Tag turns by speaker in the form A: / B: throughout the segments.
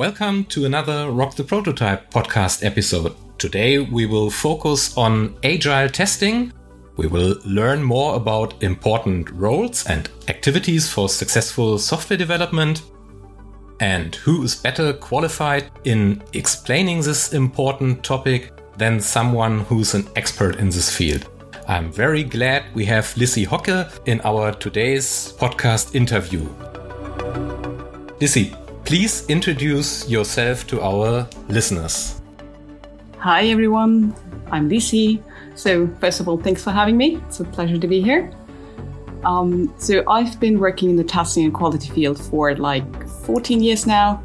A: Welcome to another Rock the Prototype podcast episode. Today we will focus on agile testing. We will learn more about important roles and activities for successful software development. And who is better qualified in explaining this important topic than someone who's an expert in this field? I'm very glad we have Lisi Hocke in our today's podcast interview. Lisi, please introduce yourself to our listeners.
B: Hi, everyone. I'm Lisi. So, first of all, thanks for having me. It's a pleasure to be here. Um, so, I've been working in the testing and quality field for like 14 years now.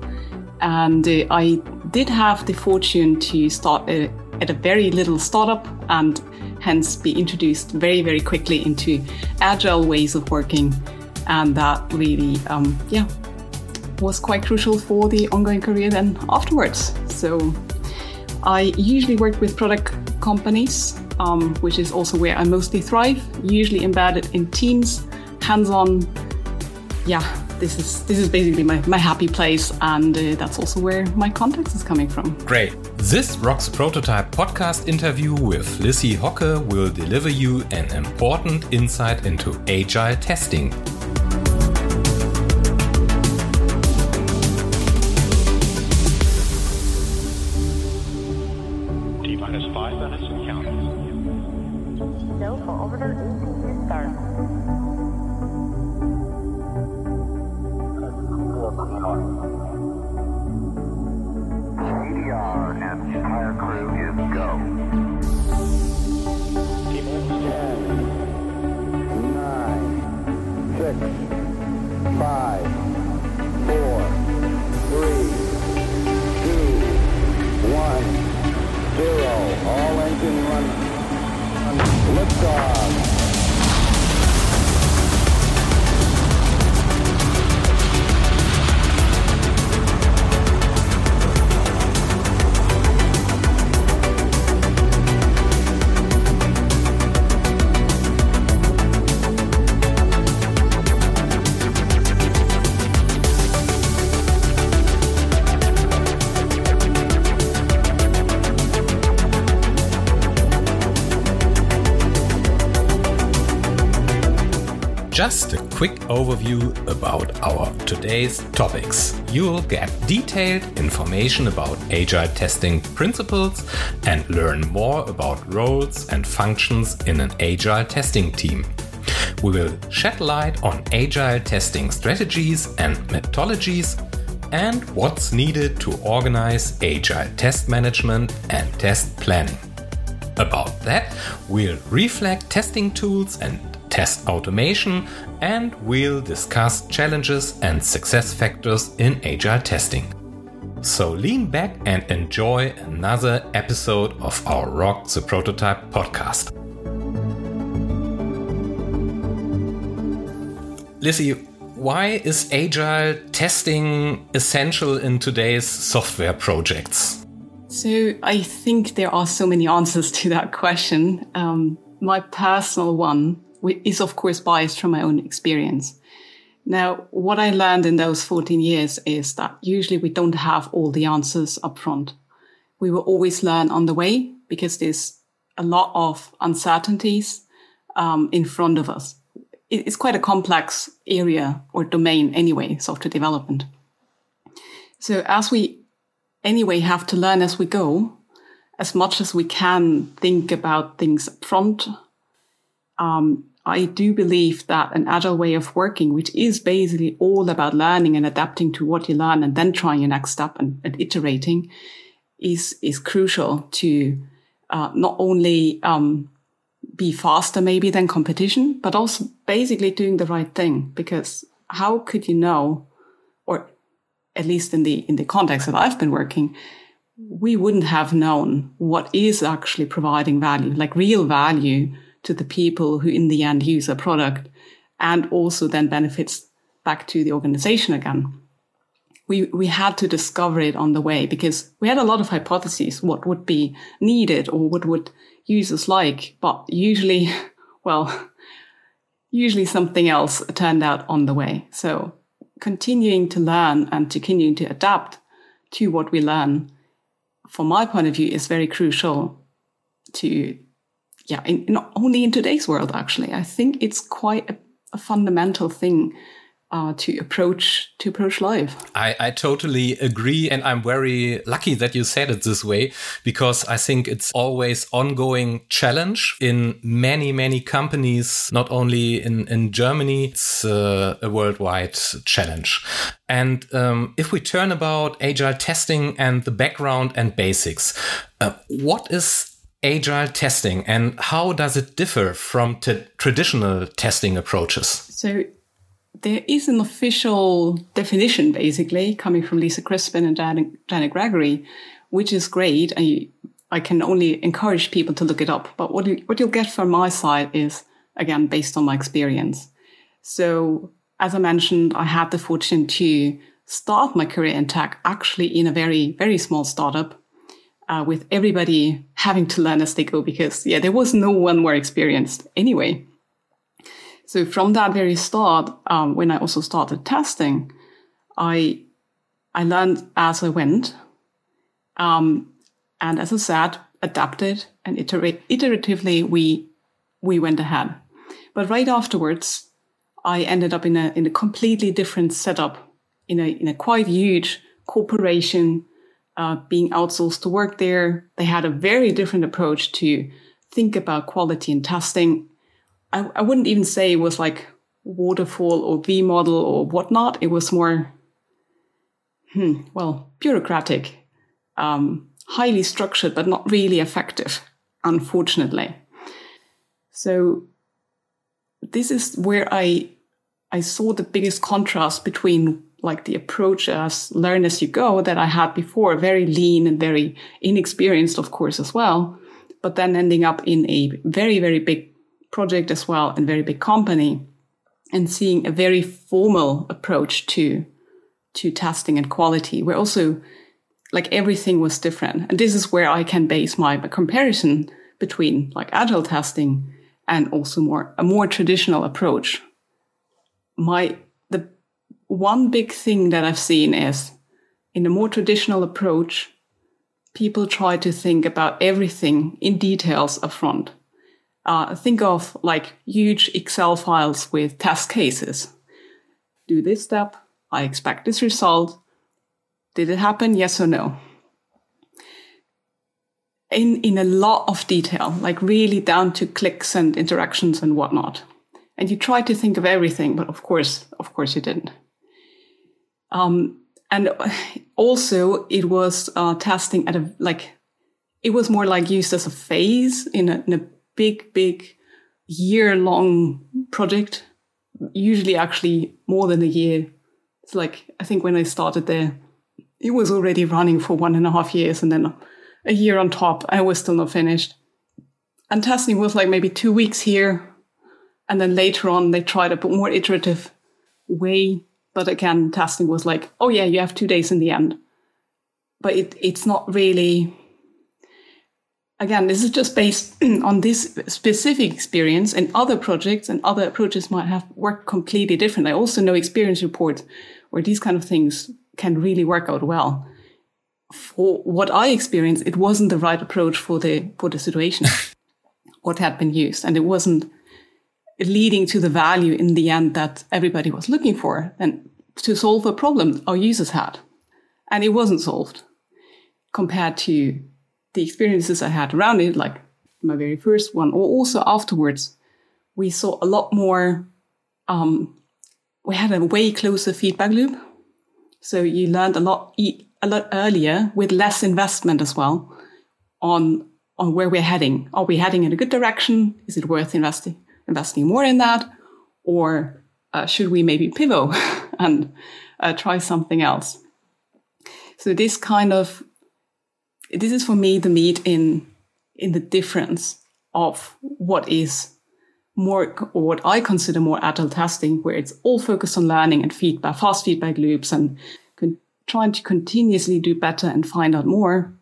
B: And uh, I did have the fortune to start a, at a very little startup and hence be introduced very, very quickly into agile ways of working. And that really, um, yeah, was quite crucial for the ongoing career then afterwards. So I usually work with product companies, um, which is also where I mostly thrive, usually embedded in teams, hands on. Yeah, this is this is basically my, my happy place, and uh, that's also where my context is coming from.
A: Great. This Rocks Prototype podcast interview with Lisi Hocke will deliver you an important insight into agile testing. Overview about our today's topics. You'll get detailed information about agile testing principles and learn more about roles and functions in an agile testing team. We will shed light on agile testing strategies and methodologies and what's needed to organize agile test management and test planning. About that, we'll reflect testing tools and test automation, and we'll discuss challenges and success factors in agile testing. So lean back and enjoy another episode of our Rock the Prototype podcast. Lisi, why is agile testing essential in today's software projects?
B: So I think there are so many answers to that question. Um, my personal one is of course biased from my own experience. Now, what I learned in those 14 years is that usually we don't have all the answers up front. We will always learn on the way because there's a lot of uncertainties um, in front of us. It's quite a complex area or domain anyway, software development. So as we anyway have to learn as we go, as much as we can think about things up front, um, I do believe that an agile way of working, which is basically all about learning and adapting to what you learn and then trying your next step and, and iterating, is is crucial to uh, not only um, be faster maybe than competition, but also basically doing the right thing. Because how could you know, or at least in the in the context that I've been working, we wouldn't have known what is actually providing value, like real value to the people who in the end use a product and also then benefits back to the organization again. We, we had to discover it on the way because we had a lot of hypotheses what would be needed or what would users like, but usually, well, usually something else turned out on the way. So continuing to learn and continuing to adapt to what we learn, from my point of view, is very crucial to, yeah, in, not only in today's world, actually. I think it's quite a, a fundamental thing uh, to approach to approach life.
A: I, I totally agree, and I'm very lucky that you said it this way because I think it's always ongoing challenge in many many companies, not only in in Germany. It's uh, a worldwide challenge. And um, if we turn about agile testing and the background and basics, uh, what is agile testing and how does it differ from traditional testing approaches?
B: So there is an official definition, basically, coming from Lisa Crispin and Janet Gregory, which is great. I, I can only encourage people to look it up. But what, you, what you'll get from my side is, again, based on my experience. So, as I mentioned, I had the fortune to start my career in tech actually in a very, very small startup. Uh, with everybody having to learn as they go because yeah there was no one more experienced anyway so from that very start, um, when I also started testing, I I learned as I went, um, and as I said, adapted and iterate, iteratively we we went ahead. But right afterwards, I ended up in a in a completely different setup, in a in a quite huge corporation, uh, being outsourced to work there. They had a very different approach to think about quality and testing I, I wouldn't even say it was like waterfall or V model or whatnot. It was more, hmm, well, bureaucratic, um, highly structured, but not really effective, unfortunately. So this is where I I saw the biggest contrast between like the approach as learn as you go that I had before, very lean and very inexperienced, of course, as well, but then ending up in a very, very big project as well and very big company and seeing a very formal approach to to testing and quality where also like everything was different. And this is where i can base my, comparison between like agile testing and also more a more traditional approach. My one big thing that i've seen is in a more traditional approach people try to think about everything in details upfront uh, think of like huge Excel files with test cases. Do this step. I expect this result. Did it happen? Yes or no? In, in a lot of detail, like really down to clicks and interactions and whatnot. And you try to think of everything, but of course, of course you didn't. Um, and also it was uh, testing at a, like, it was more like used as a phase in a, in a big, big year long project, usually actually more than a year. It's like, I think when I started there, it was already running for one and a half years and then a year on top. I was still not finished. And testing was like maybe two weeks here. And then later on, they tried a more iterative way. But again, testing was like, oh yeah, you have two days in the end. But it, it's not really again, this is just based on this specific experience and other projects and other approaches might have worked completely different. I also know experience reports where these kind of things can really work out well. For what I experienced, it wasn't the right approach for the, for the situation, what had been used. And it wasn't leading to the value in the end that everybody was looking for and to solve a problem our users had. And it wasn't solved compared to the experiences I had around it, like my very first one, or also afterwards, we saw a lot more. Um, we had a way closer feedback loop, so you learned a lot a lot earlier with less investment as well on on where we're heading. Are we heading in a good direction? Is it worth investing investing more in that, or uh, should we maybe pivot and uh, try something else? So this kind of this is for me the meat in in the difference of what is more or what I consider more agile testing, where it's all focused on learning and feedback, fast feedback loops, and con- trying to continuously do better and find out more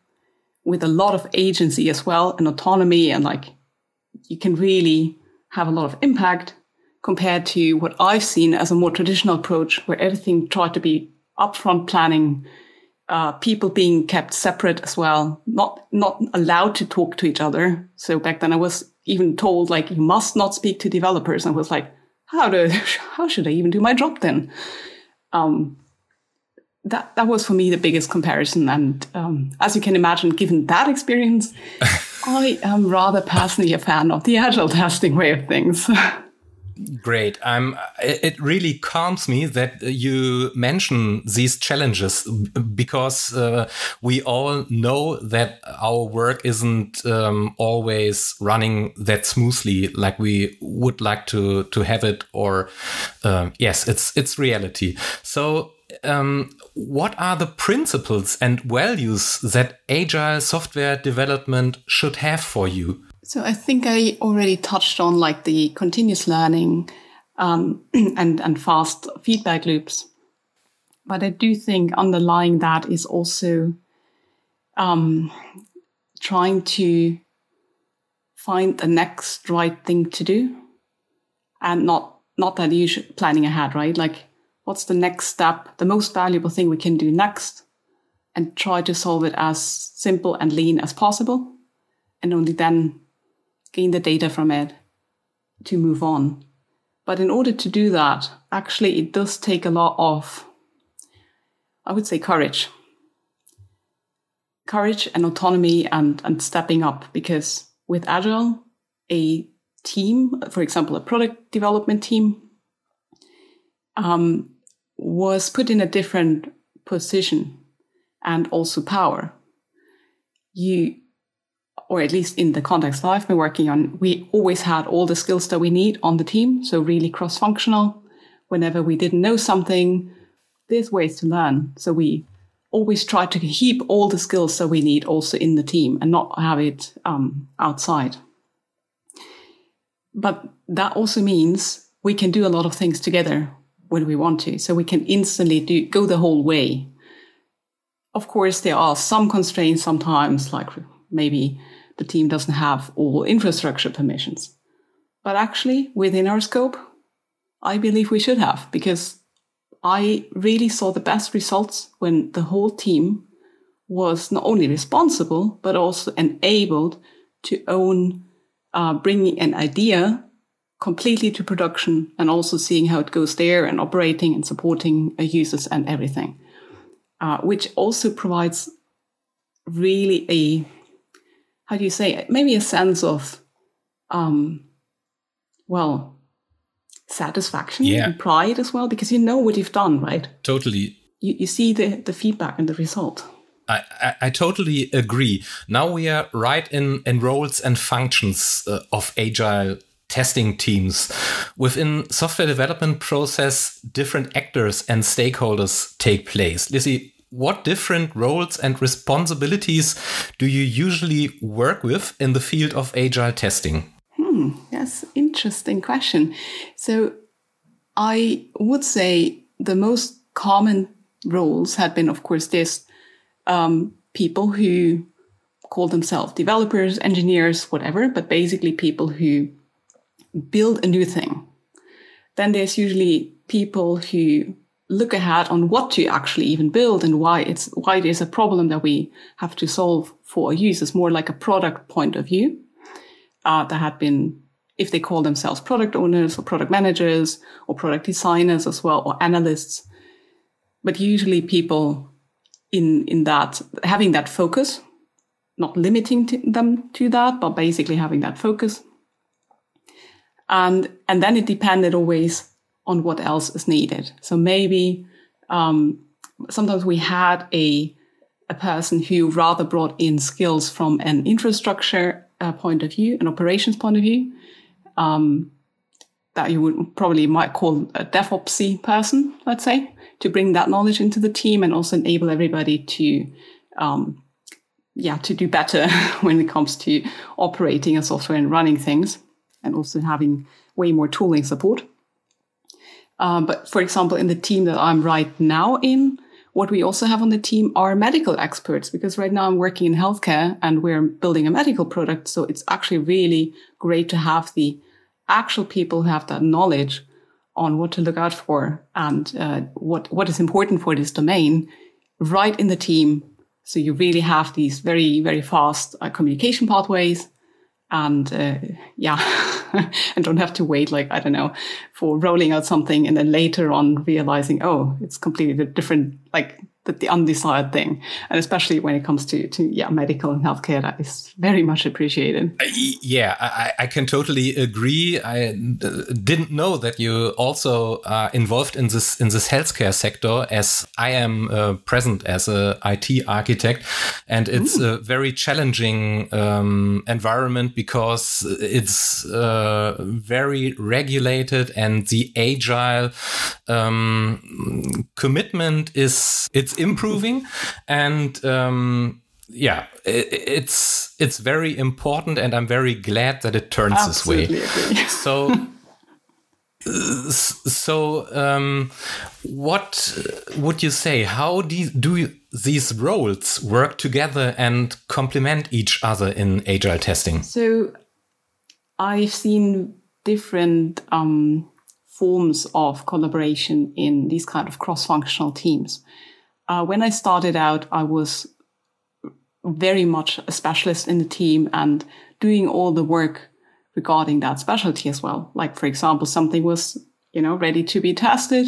B: with a lot of agency as well and autonomy and like you can really have a lot of impact compared to what I've seen as a more traditional approach where everything tried to be upfront planning uh, people being kept separate as well, not not allowed to talk to each other. So back then, I was even told like you must not speak to developers. And I was like, how do how should I even do my job then? Um, that that was for me the biggest comparison. And um, as you can imagine, given that experience, I am rather personally a fan of the agile testing way of things.
A: Great. I'm. It really calms me that you mention these challenges because uh, we all know that our work isn't um, always running that smoothly like we would like to to have it. Or uh, yes, it's it's reality. So um, what are the principles and values that agile software development should have for you?
B: So I think I already touched on like the continuous learning um, and and fast feedback loops, but I do think underlying that is also um, trying to find the next right thing to do, and not not that you should planning ahead, right? Like what's the next step, the most valuable thing we can do next, and try to solve it as simple and lean as possible, and only then gain the data from it to move on. But in order to do that, actually, it does take a lot of, I would say, courage. Courage and autonomy and, and stepping up because with Agile, a team, for example, a product development team, um, was put in a different position and also power. You or at least in the context I've been working on, we always had all the skills that we need on the team. So really cross functional. Whenever we didn't know something, there's ways to learn. So we always try to keep all the skills that we need also in the team and not have it um, outside. But that also means we can do a lot of things together when we want to. So we can instantly do go the whole way. Of course, there are some constraints sometimes, like maybe the team doesn't have all infrastructure permissions. But actually, within our scope, I believe we should have because I really saw the best results when the whole team was not only responsible, but also enabled to own uh, bringing an idea completely to production and also seeing how it goes there and operating and supporting uh, users and everything, uh, which also provides really a how do you say maybe a sense of um well satisfaction
A: yeah.
B: and pride as well because you know what you've done right
A: totally
B: you, you see the the feedback and the result
A: I, I, I totally agree. Now we are right in, in roles and functions uh, of agile testing teams. Within software development process, different actors and stakeholders take place. Lisi, what different roles and responsibilities do you usually work with in the field of agile testing?
B: Hmm, that's interesting question. So I would say the most common roles had been, of course, this um, people who call themselves developers, engineers, whatever, but basically people who build a new thing. Then there's usually people who look ahead on what to actually even build and why it's why there's a problem that we have to solve for users more like a product point of view uh, that had been if they call themselves product owners or product managers or product designers as well or analysts but usually people in in that having that focus not limiting to them to that but basically having that focus and and then it depended always on what else is needed. So maybe um, sometimes we had a a person who rather brought in skills from an infrastructure uh, point of view, an operations point of view, um, that you would probably might call a DevOpsy person, let's say, to bring that knowledge into the team and also enable everybody to, um, yeah, to do better when it comes to operating a software and running things, and also having way more tooling support. Um, but for example, in the team that I'm right now in, what we also have on the team are medical experts because right now I'm working in healthcare and we're building a medical product. So it's actually really great to have the actual people who have that knowledge on what to look out for and uh, what what is important for this domain right in the team. So you really have these very, very fast uh, communication pathways and uh, yeah, and don't have to wait like, I don't know, for rolling out something and then later on realizing, oh, it's completely different, like the, the undesired thing. And especially when it comes to, to yeah, medical and healthcare, that is very much appreciated.
A: Yeah, I, I can totally agree. I didn't know that you also are involved in this in this healthcare sector, as I am uh, present as a IT architect, and it's Ooh. a very challenging um, environment because it's uh, very regulated, and the agile um, commitment is it's it's improving. And um, yeah it, it's it's very important and i'm very glad that it turns
B: Absolutely
A: this
B: way.
A: So so um, what would you say? How do, do you, these roles work together and complement each other in agile testing?
B: So i've seen different um, forms of collaboration in these kind of cross-functional teams uh, when I started out, I was very much a specialist in the team and doing all the work regarding that specialty as well. Like, for example, something was, you know, ready to be tested.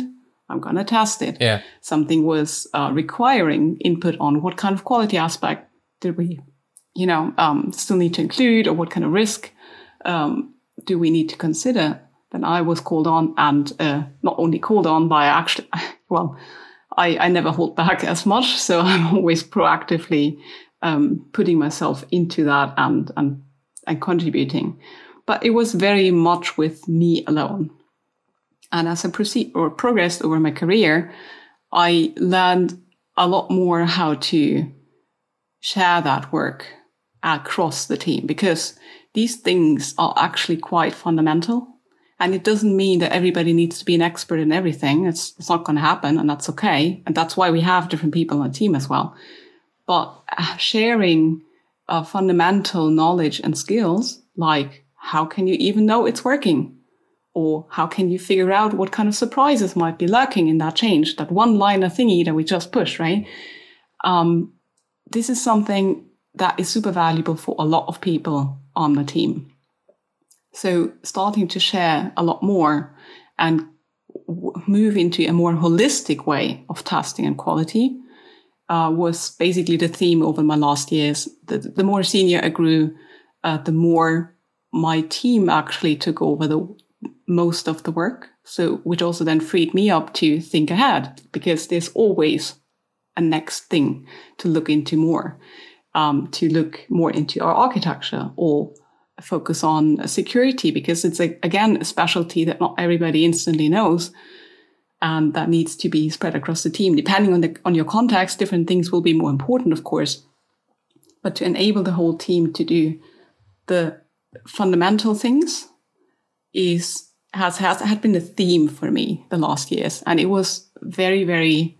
B: I'm going to test it.
A: Yeah.
B: Something was uh, requiring input on what kind of quality aspect did we, you know, um, still need to include or what kind of risk um, do we need to consider? Then I was called on and uh, not only called on by actually, well, I, I never hold back as much. So I'm always proactively um, putting myself into that and, and, and contributing. But it was very much with me alone. And as I proceed or progressed over my career, I learned a lot more how to share that work across the team because these things are actually quite fundamental. And it doesn't mean that everybody needs to be an expert in everything. It's, it's not going to happen and that's okay. And that's why we have different people on the team as well. But uh, sharing uh, fundamental knowledge and skills, like how can you even know it's working? Or how can you figure out what kind of surprises might be lurking in that change, that one liner thingy that we just pushed, right? Um, this is something that is super valuable for a lot of people on the team. So starting to share a lot more and move into a more holistic way of testing and quality uh, was basically the theme over my last years. The, the more senior I grew, uh, the more my team actually took over the most of the work. So, which also then freed me up to think ahead because there's always a next thing to look into more, um, to look more into our architecture or focus on security because it's a, again a specialty that not everybody instantly knows and that needs to be spread across the team. Depending on the on your context different things will be more important of course. But to enable the whole team to do the fundamental things is has has had been the theme for me the last years. And it was very very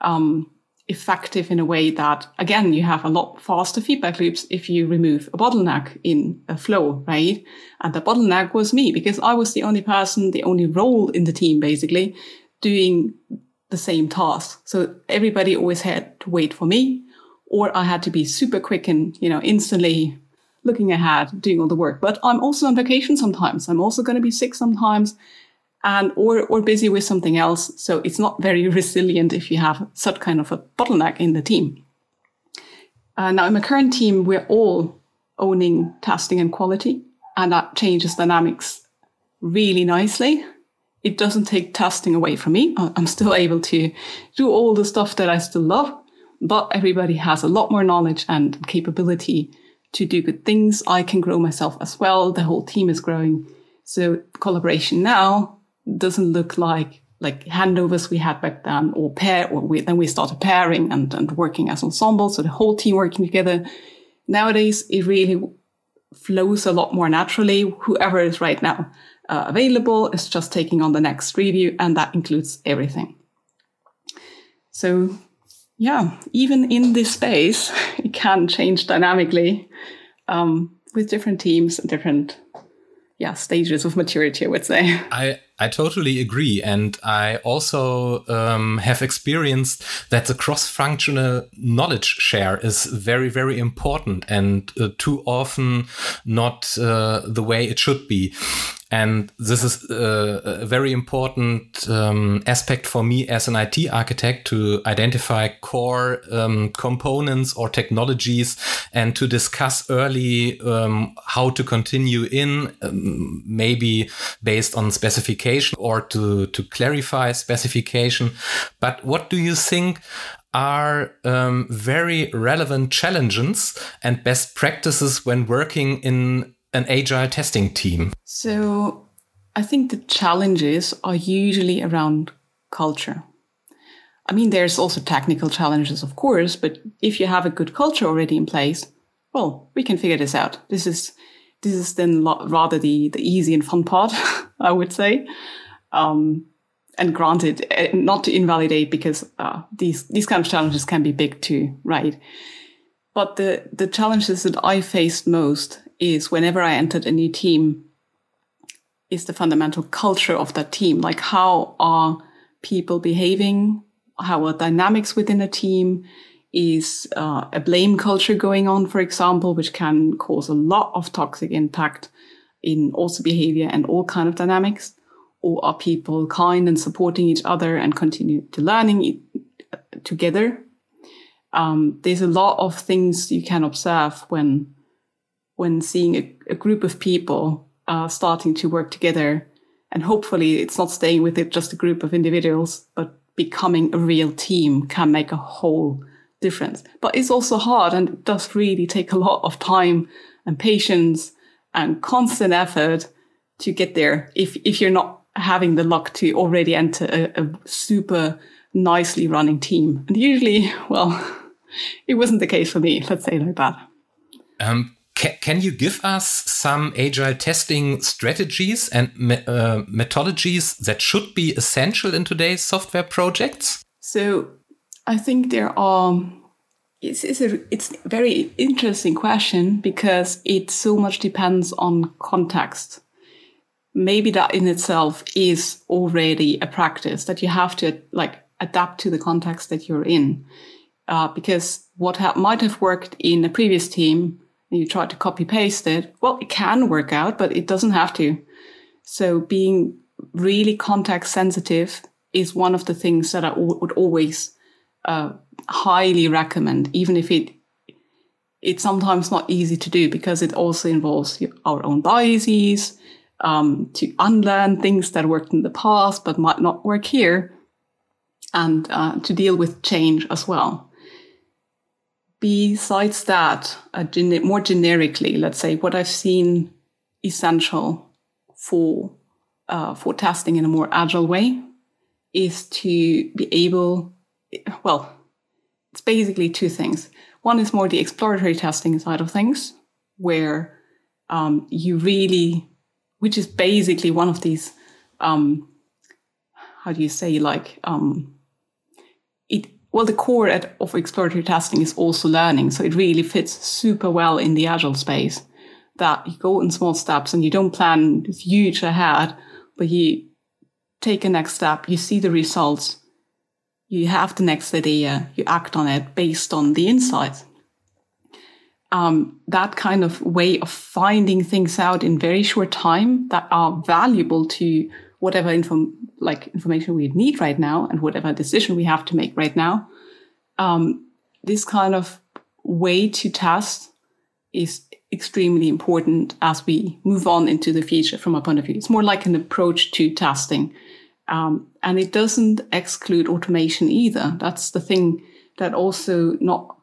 B: um effective in a way that, again, you have a lot faster feedback loops if you remove a bottleneck in a flow, right? And the bottleneck was me because I was the only person, the only role in the team, basically doing the same task. So everybody always had to wait for me or I had to be super quick and, you know, instantly looking ahead, doing all the work. But I'm also on vacation sometimes. I'm also going to be sick sometimes and or or busy with something else. So it's not very resilient if you have such kind of a bottleneck in the team. Uh, now in my current team, we're all owning testing and quality, and that changes dynamics really nicely. It doesn't take testing away from me. I'm still able to do all the stuff that I still love, but everybody has a lot more knowledge and capability to do good things. I can grow myself as well. The whole team is growing. So collaboration now doesn't look like like handovers we had back then or pair or we, then we started pairing and, and working as ensembles So the whole team working together. Nowadays, it really flows a lot more naturally. Whoever is right now uh, available is just taking on the next review and that includes everything. So yeah, even in this space, it can change dynamically um, with different teams and different yeah stages of maturity. I would say.
A: I I totally agree. And I also um, have experienced that the cross functional knowledge share is very, very important and uh, too often not uh, the way it should be. And this is uh, a very important um, aspect for me as an IT architect to identify core um, components or technologies and to discuss early um, how to continue in, um, maybe based on specification or to, to clarify specification. But what do you think are um, very relevant challenges and best practices when working in an agile testing team?
B: So I think the challenges are usually around culture. I mean, there's also technical challenges, of course, but if you have a good culture already in place, well, we can figure this out. This is this is then rather the the easy and fun part, I would say. Um, and granted, eh, not to invalidate because uh, these these kind of challenges can be big too, right? But the the challenges that I faced most is whenever I entered a new team, is the fundamental culture of that team. Like how are people behaving? How are dynamics within a team? Is uh, a blame culture going on, for example, which can cause a lot of toxic impact in also behavior and all kind of dynamics? Or are people kind and supporting each other and continue to learning together? Um, there's a lot of things you can observe when when seeing a, a group of people uh, starting to work together. And hopefully it's not staying with it just a group of individuals, but becoming a real team can make a whole difference. But it's also hard and it does really take a lot of time and patience and constant effort to get there if, if you're not having the luck to already enter a, a super nicely running team. And usually, well, it wasn't the case for me, let's say like that.
A: Um, can you give us some agile testing strategies and me uh, methodologies that should be essential in today's software projects?
B: So, I think there are. It's, it's a it's a very interesting question because it so much depends on context. Maybe that in itself is already a practice that you have to like adapt to the context that you're in, uh, because what ha might have worked in a previous team and you try to copy paste it, well, it can work out, but it doesn't have to. So being really context sensitive is one of the things that I would always uh, highly recommend, even if it it's sometimes not easy to do because it also involves our own biases, um, to unlearn things that worked in the past but might not work here, and uh, to deal with change as well. Besides that, gen- more generically, let's say what I've seen essential for uh, for testing in a more agile way is to be able, well, it's basically two things. One is more the exploratory testing side of things, where um, you really, which is basically one of these, um, how do you say, like, um, it well, the core of exploratory testing is also learning. So it really fits super well in the agile space that you go in small steps and you don't plan huge ahead, but you take a next step, you see the results, you have the next idea, you act on it based on the insights. Um, that kind of way of finding things out in very short time that are valuable to whatever inform like information we need right now and whatever decision we have to make right now. Um, this kind of way to test is extremely important as we move on into the future from a point of view. It's more like an approach to testing. Um, and it doesn't exclude automation either. That's the thing that also not,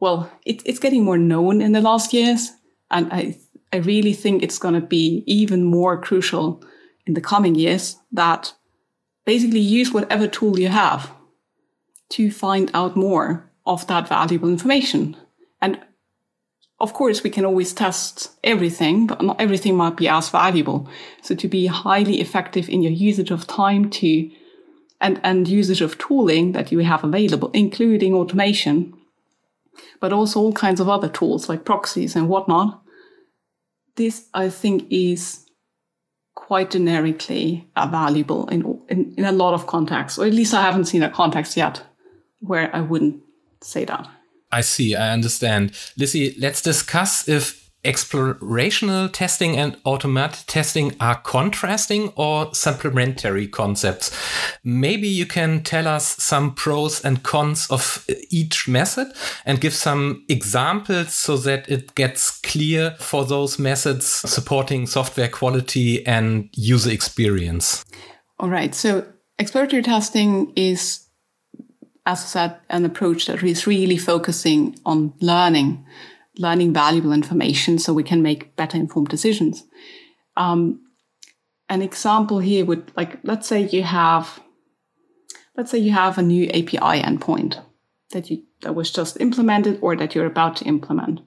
B: well, it, it's getting more known in the last years. And I, I really think it's going to be even more crucial in the coming years that basically use whatever tool you have to find out more of that valuable information. And of course, we can always test everything, but not everything might be as valuable. So to be highly effective in your usage of time to and, and usage of tooling that you have available, including automation, but also all kinds of other tools like proxies and whatnot. This, I think, is quite generically uh, valuable in, in, in a lot of contexts, or at least I haven't seen a context yet where I wouldn't say that.
A: I see. I understand. Lisi, let's discuss if explorational testing and automated testing are contrasting or supplementary concepts. Maybe you can tell us some pros and cons of each method and give some examples so that it gets clear for those methods supporting software quality and user experience.
B: All right. So exploratory testing is as I said, an approach that is really focusing on learning learning valuable information so we can make better informed decisions. Um, an example here would like let's say you have let's say you have a new API endpoint that you that was just implemented or that you're about to implement,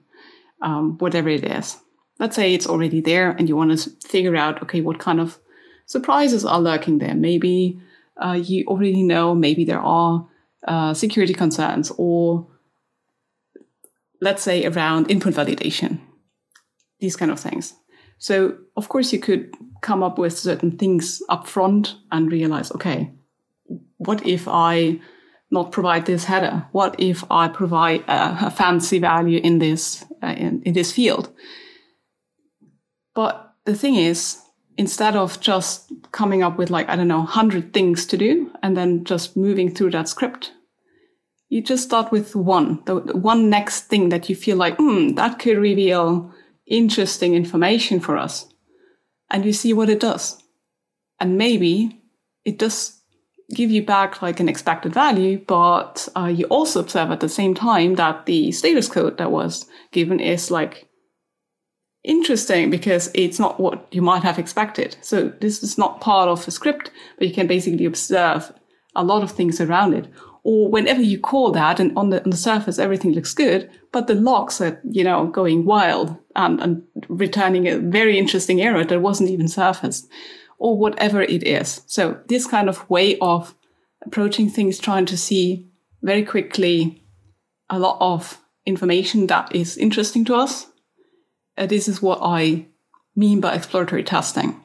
B: um, whatever it is. Let's say it's already there and you want to figure out okay what kind of surprises are lurking there. Maybe uh, you already know maybe there are uh, security concerns or let's say around input validation, these kind of things. So of course you could come up with certain things up front and realize, okay, what if I not provide this header? What if I provide a, a fancy value in this uh, in, in this field? But the thing is, instead of just coming up with like I don't know, hundred things to do and then just moving through that script, you just start with one, the, the one next thing that you feel like, hmm, that could reveal interesting information for us. And you see what it does. And maybe it does give you back like an expected value, but uh, you also observe at the same time that the status code that was given is like interesting because it's not what you might have expected. So this is not part of a script, but you can basically observe a lot of things around it or whenever you call that and on the, on the surface everything looks good, but the logs are, you know, going wild and, and returning a very interesting error that wasn't even surfaced or whatever it is. So this kind of way of approaching things, trying to see very quickly a lot of information that is interesting to us. Uh, this is what I mean by exploratory testing.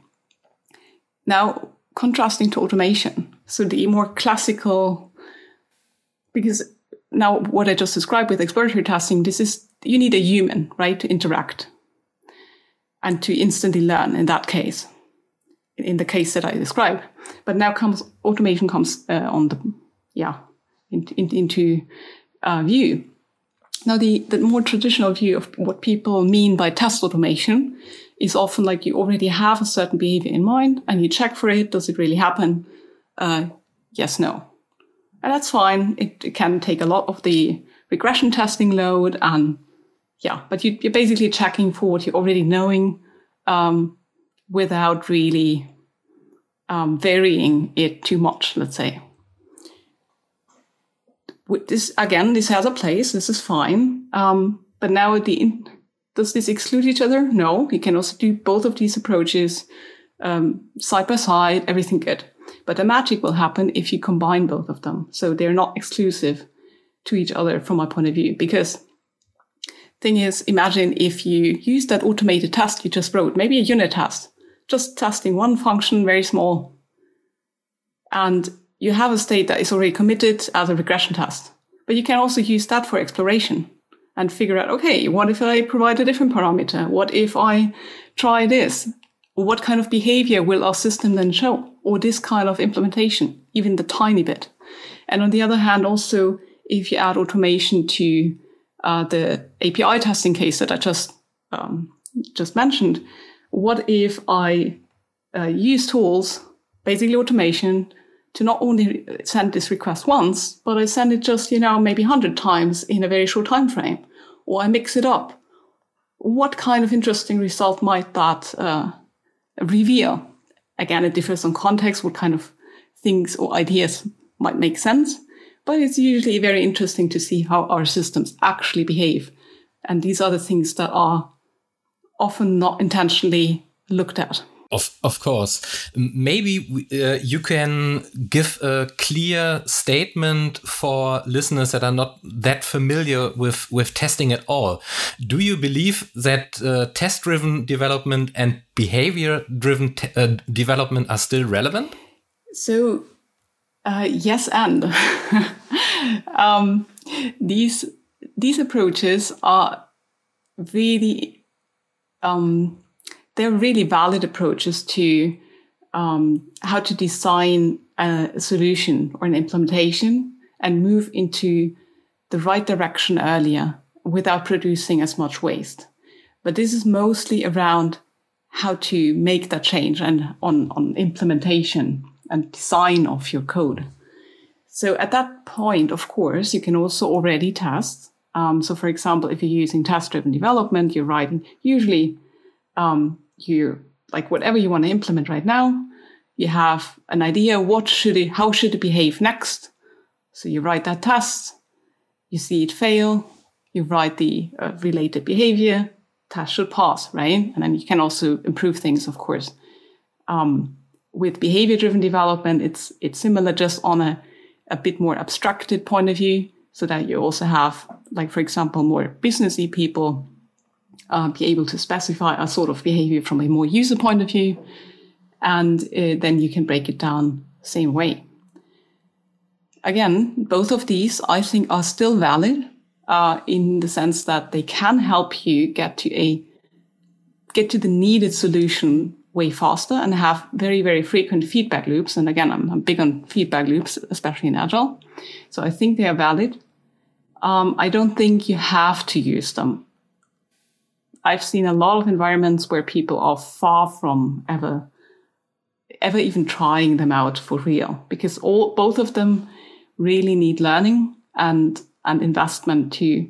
B: Now, contrasting to automation. So the more classical because now what I just described with exploratory testing, this is you need a human, right, to interact and to instantly learn in that case, in the case that I described. But now comes automation comes uh, on the yeah in, in, into uh, view. Now the the more traditional view of what people mean by test automation is often like you already have a certain behavior in mind and you check for it. Does it really happen? Uh, yes, no. And that's fine. It, it, can take a lot of the regression testing load and yeah, but you, are basically checking for what you're already knowing um, without really um, varying it too much, let's say. With this again, this has a place. This is fine. Um, but now the does this exclude each other? No, you can also do both of these approaches um, side by side. Everything good. But the magic will happen if you combine both of them. So they're not exclusive to each other from my point of view. Because thing is, imagine if you use that automated task you just wrote, maybe a unit test, just testing one function very small. And you have a state that is already committed as a regression test. But you can also use that for exploration and figure out, okay, what if I provide a different parameter? What if I try this? What kind of behavior will our system then show? Or this kind of implementation, even the tiny bit. And on the other hand, also, if you add automation to uh, the API testing case that I just um, just mentioned, what if I uh, use tools, basically automation, to not only send this request once, but I send it just you know maybe hundred times in a very short time frame, or I mix it up. What kind of interesting result might that uh, reveal. Again, it differs on context, what kind of things or ideas might make sense, but it's usually very interesting to see how our systems actually behave. And these are the things that are often not intentionally looked at.
A: Of, of course. Maybe uh, you can give a clear statement for listeners that are not that familiar with, with testing at all. Do you believe that uh, test driven development and behavior driven uh, development are still relevant?
B: So, uh, yes, and um, these these approaches are really um, they're really valid approaches to um, how to design a solution or an implementation and move into the right direction earlier without producing as much waste. But this is mostly around how to make that change and on, on implementation and design of your code. So at that point, of course, you can also already test. Um, so for example, if you're using test driven development, you're writing usually um, you like whatever you want to implement right now, you have an idea what should it how should it behave next. So you write that test, you see it fail, you write the uh, related behavior, test should pass, right? And then you can also improve things, of course. Um, with behavior driven development, it's it's similar just on a, a bit more abstracted point of view, so that you also have, like for example, more businessy people uh, be able to specify a sort of behavior from a more user point of view. And uh, then you can break it down same way. Again, both of these I think are still valid uh, in the sense that they can help you get to a get to the needed solution way faster and have very very frequent feedback loops. And again, I'm, I'm big on feedback loops, especially in Agile. So I think they are valid. Um, I don't think you have to use them I've seen a lot of environments where people are far from ever ever even trying them out for real because all both of them really need learning and and investment to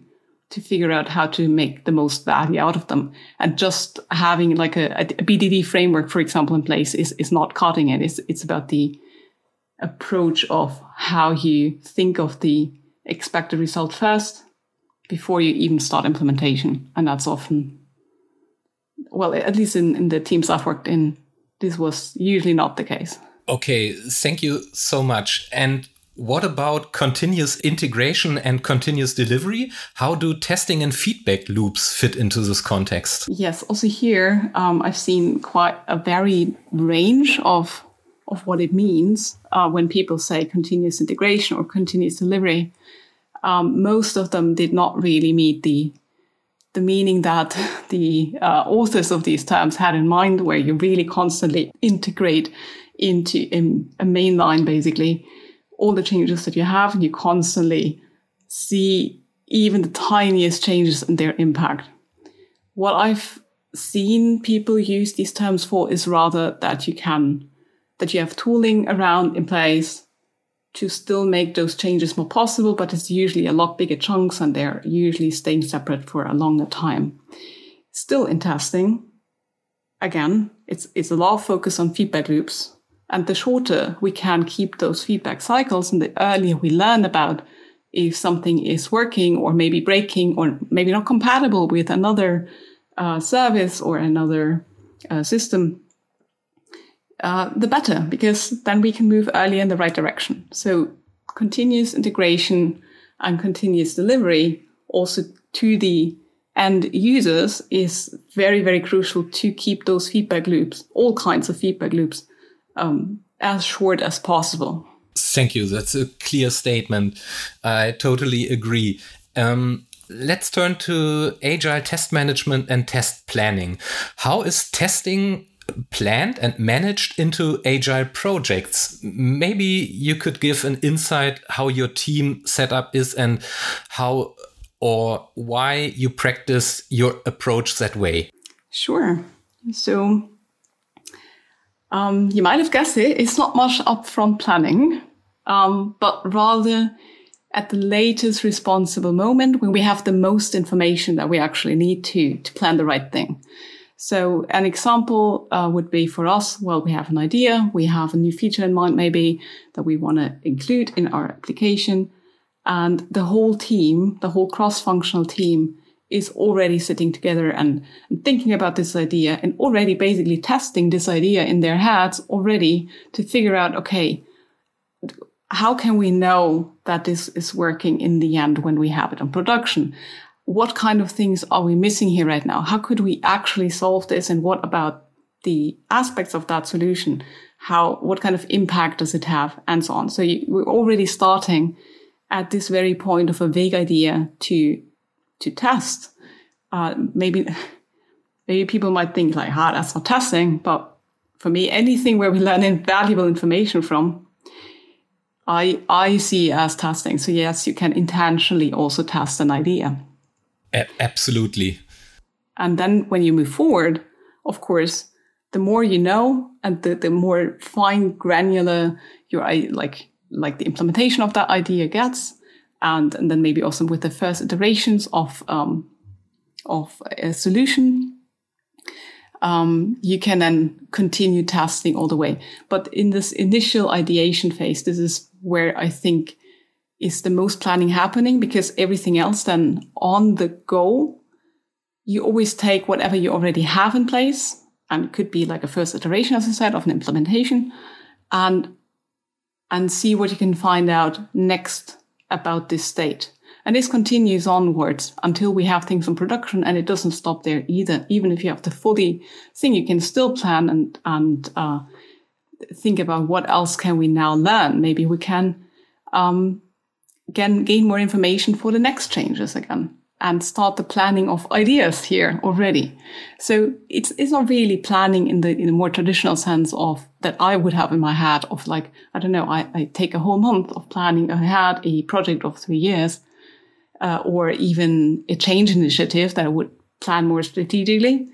B: to figure out how to make the most value out of them. And just having like a, a bdd framework for example in place is is not cutting it. It's it's about the approach of how you think of the expected result first before you even start implementation. And that's often well, at least in, in the teams I've worked in, this was usually not the case.
A: Okay, thank you so much. And what about continuous integration and continuous delivery? How do testing and feedback loops fit into this context?
B: Yes, also here um, I've seen quite a varied range of of what it means uh, when people say continuous integration or continuous delivery. Um, most of them did not really meet the the meaning that the uh, authors of these terms had in mind, where you really constantly integrate into a main line, basically, all the changes that you have, and you constantly see even the tiniest changes and their impact. What I've seen people use these terms for is rather that you can, that you have tooling around in place to still make those changes more possible, but it's usually a lot bigger chunks and they're usually staying separate for a longer time. Still in testing, again, it's, it's a lot of focus on feedback loops. And the shorter we can keep those feedback cycles and the earlier we learn about if something is working or maybe breaking or maybe not compatible with another uh, service or another uh, system, uh, the better, because then we can move earlier in the right direction. So continuous integration and continuous delivery also to the end users is very, very crucial to keep those feedback loops, all kinds of feedback loops, um, as short as possible.
A: Thank you. That's a clear statement. I totally agree. Um, let's turn to agile test management and test planning. How is testing planned and managed into agile projects. Maybe you could give an insight how your team setup is and how or why you practice your approach that way.
B: Sure. So um, you might have guessed it, it's not much upfront planning, um, but rather at the latest responsible moment when we have the most information that we actually need to to plan the right thing. So an example uh, would be for us, well, we have an idea, we have a new feature in mind maybe that we want to include in our application. And the whole team, the whole cross-functional team is already sitting together and, and, thinking about this idea and already basically testing this idea in their heads already to figure out, okay, how can we know that this is working in the end when we have it on production? What kind of things are we missing here right now? How could we actually solve this? And what about the aspects of that solution? How, what kind of impact does it have? And so on. So you, we're already starting at this very point of a vague idea to to test. Uh, maybe maybe people might think like, "Ah, that's not testing," but for me, anything where we learn invaluable information from, I I see as testing. So yes, you can intentionally also test an idea.
A: A- absolutely.
B: And then when you move forward, of course, the more you know and the, the more fine granular your like like the implementation of that idea gets, and, and then maybe also with the first iterations of um, of a solution, um, you can then continue testing all the way. But in this initial ideation phase, this is where I think is the most planning happening because everything else then on the go, you always take whatever you already have in place and it could be like a first iteration, as I said, of an implementation and and see what you can find out next about this state. And this continues onwards until we have things in production and it doesn't stop there either. Even if you have the fully thing, you can still plan and, and, uh, think about what else can we now learn. Maybe we can, um, again, gain more information for the next changes again and start the planning of ideas here already. So it's, it's not really planning in the, in the more traditional sense of that I would have in my head of like, I don't know, I, I take a whole month of planning ahead a project of three years, uh, or even a change initiative that I would plan more strategically.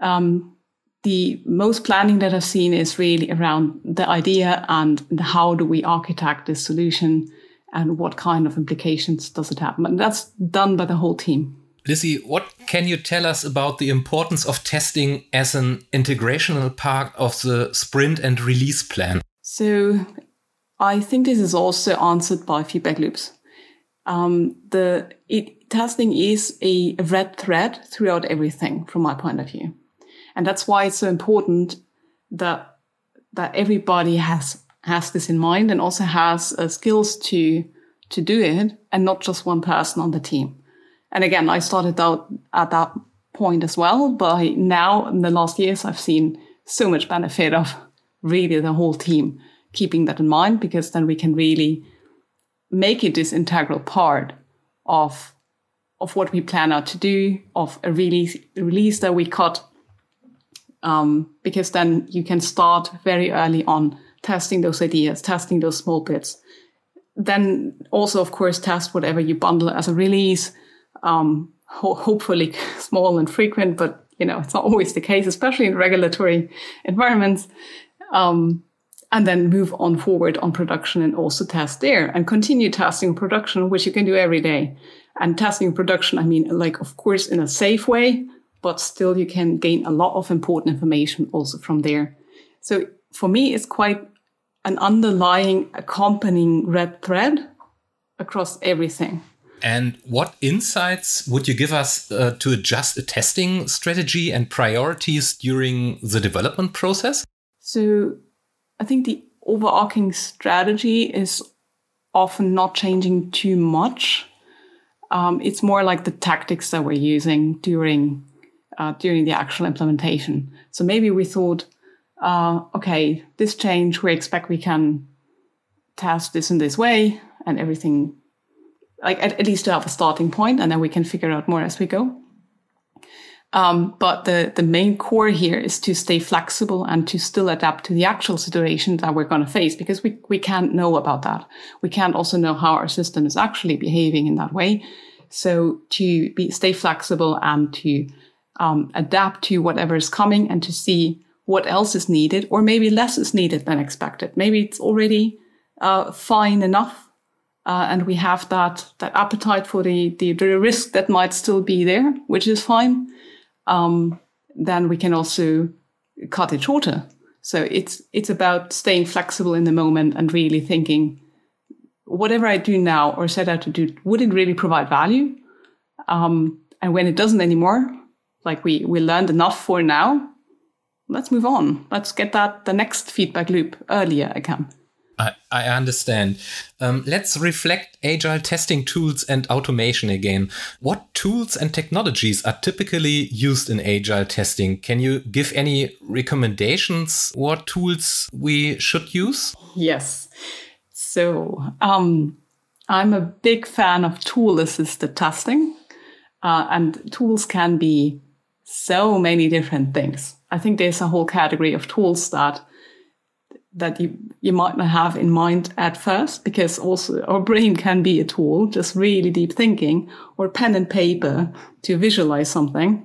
B: Um, the most planning that I've seen is really around the idea and how do we architect this solution and what kind of implications does it have? And that's done by the whole team.
A: Lisi, what can you tell us about the importance of testing as an integrational part of the sprint and release plan?
B: So, I think this is also answered by feedback loops. Um, the it, testing is a red thread throughout everything, from my point of view, and that's why it's so important that that everybody has has this in mind and also has uh, skills to to do it and not just one person on the team. And again, I started out at that point as well, but now in the last years, I've seen so much benefit of really the whole team keeping that in mind because then we can really make it this integral part of of what we plan out to do, of a release release that we cut. Um, because then you can start very early on testing those ideas, testing those small bits. Then also, of course, test whatever you bundle as a release. Um, ho- hopefully small and frequent, but you know, it's not always the case, especially in regulatory environments. Um, and then move on forward on production and also test there and continue testing production, which you can do every day. And testing production, I mean, like, of course, in a safe way, but still you can gain a lot of important information also from there. So for me, it's quite an underlying accompanying red thread across everything.
A: And what insights would you give us uh, to adjust a testing strategy and priorities during the development process?
B: So, I think the overarching strategy is often not changing too much. Um, it's more like the tactics that we're using during uh, during the actual implementation. So maybe we thought uh, okay, this change, we expect we can test this in this way and everything, like at, at least to have a starting point, and then we can figure out more as we go. Um, but the, the main core here is to stay flexible and to still adapt to the actual situation that we're going to face because we, we can't know about that. We can't also know how our system is actually behaving in that way. So to be, stay flexible and to um, adapt to whatever is coming and to see what else is needed, or maybe less is needed than expected. Maybe it's already uh, fine enough, uh, and we have that that appetite for the, the, the risk that might still be there, which is fine. Um, then we can also cut it shorter. So it's it's about staying flexible in the moment and really thinking, whatever I do now or set out to do, would it really provide value? Um, And when it doesn't anymore, like we, we learned enough for now, let's move on. Let's get that the next feedback loop earlier again.
A: I, I understand. Um, let's reflect agile testing tools and automation again. What tools and technologies are typically used in agile testing? Can you give any recommendations what tools we should use?
B: Yes. So um, I'm a big fan of tool assisted testing, uh, and tools can be so many different things. I think there's a whole category of tools that that you, you might not have in mind at first, because also our brain can be a tool, just really deep thinking, or pen and paper to visualize something.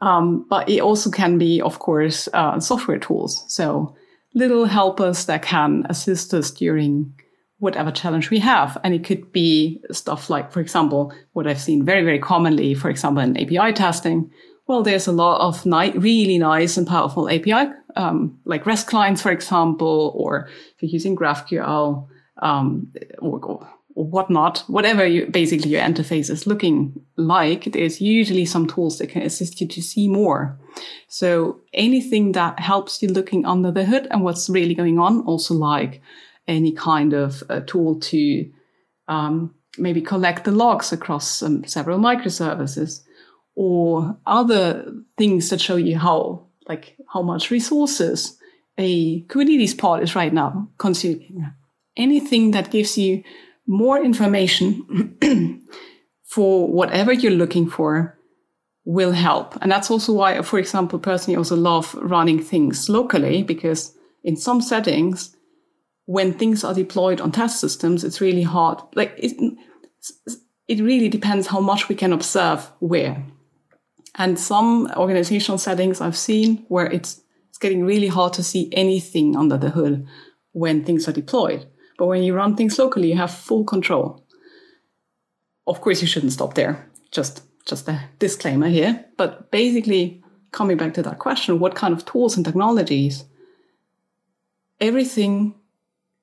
B: Um, but it also can be, of course, uh, software tools. So little helpers that can assist us during whatever challenge we have. And it could be stuff like, for example, what I've seen very, very commonly, for example, in API testing. Well, there's a lot of ni- really nice and powerful API, um, like REST clients, for example, or if you're using GraphQL, um, or, or, whatnot, whatever you, basically your interface is looking like, there's usually some tools that can assist you to see more. So anything that helps you looking under the hood and what's really going on, also like any kind of uh, tool to um, maybe collect the logs across several microservices or other things that show you how like how much resources a Kubernetes pod is right now consuming. Anything that gives you more information for whatever you're looking for will help. And that's also why, for example, personally also love running things locally because in some settings, when things are deployed on test systems, it's really hard. Like it, it really depends how much we can observe where. And some organizational settings I've seen where it's, it's getting really hard to see anything under the hood when things are deployed. But when you run things locally, you have full control. Of course, you shouldn't stop there. Just, just a disclaimer here. But basically, coming back to that question, what kind of tools and technologies? Everything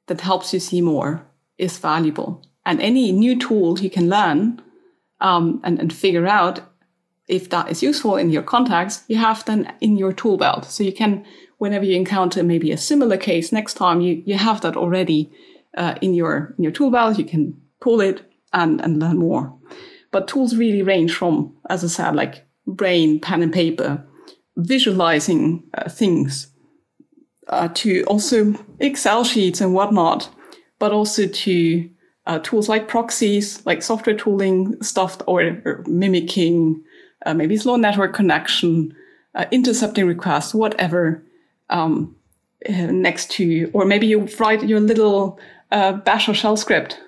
B: that helps you see more is valuable. And any new tool you can learn um, and, and figure out if that is useful in your contacts, you have then in your tool belt. So you can, whenever you encounter maybe a similar case next time, you, you have that already uh, in your in your tool belt. You can pull it and, and learn more. But tools really range from, as I said, like brain, pen and paper, visualizing uh, things, uh, to also Excel sheets and whatnot, but also to uh, tools like proxies, like software tooling stuff, or, or mimicking uh, maybe slow network connection, uh, intercepting requests, whatever. Um, uh, next to, you, or maybe you write your little uh, bash or shell script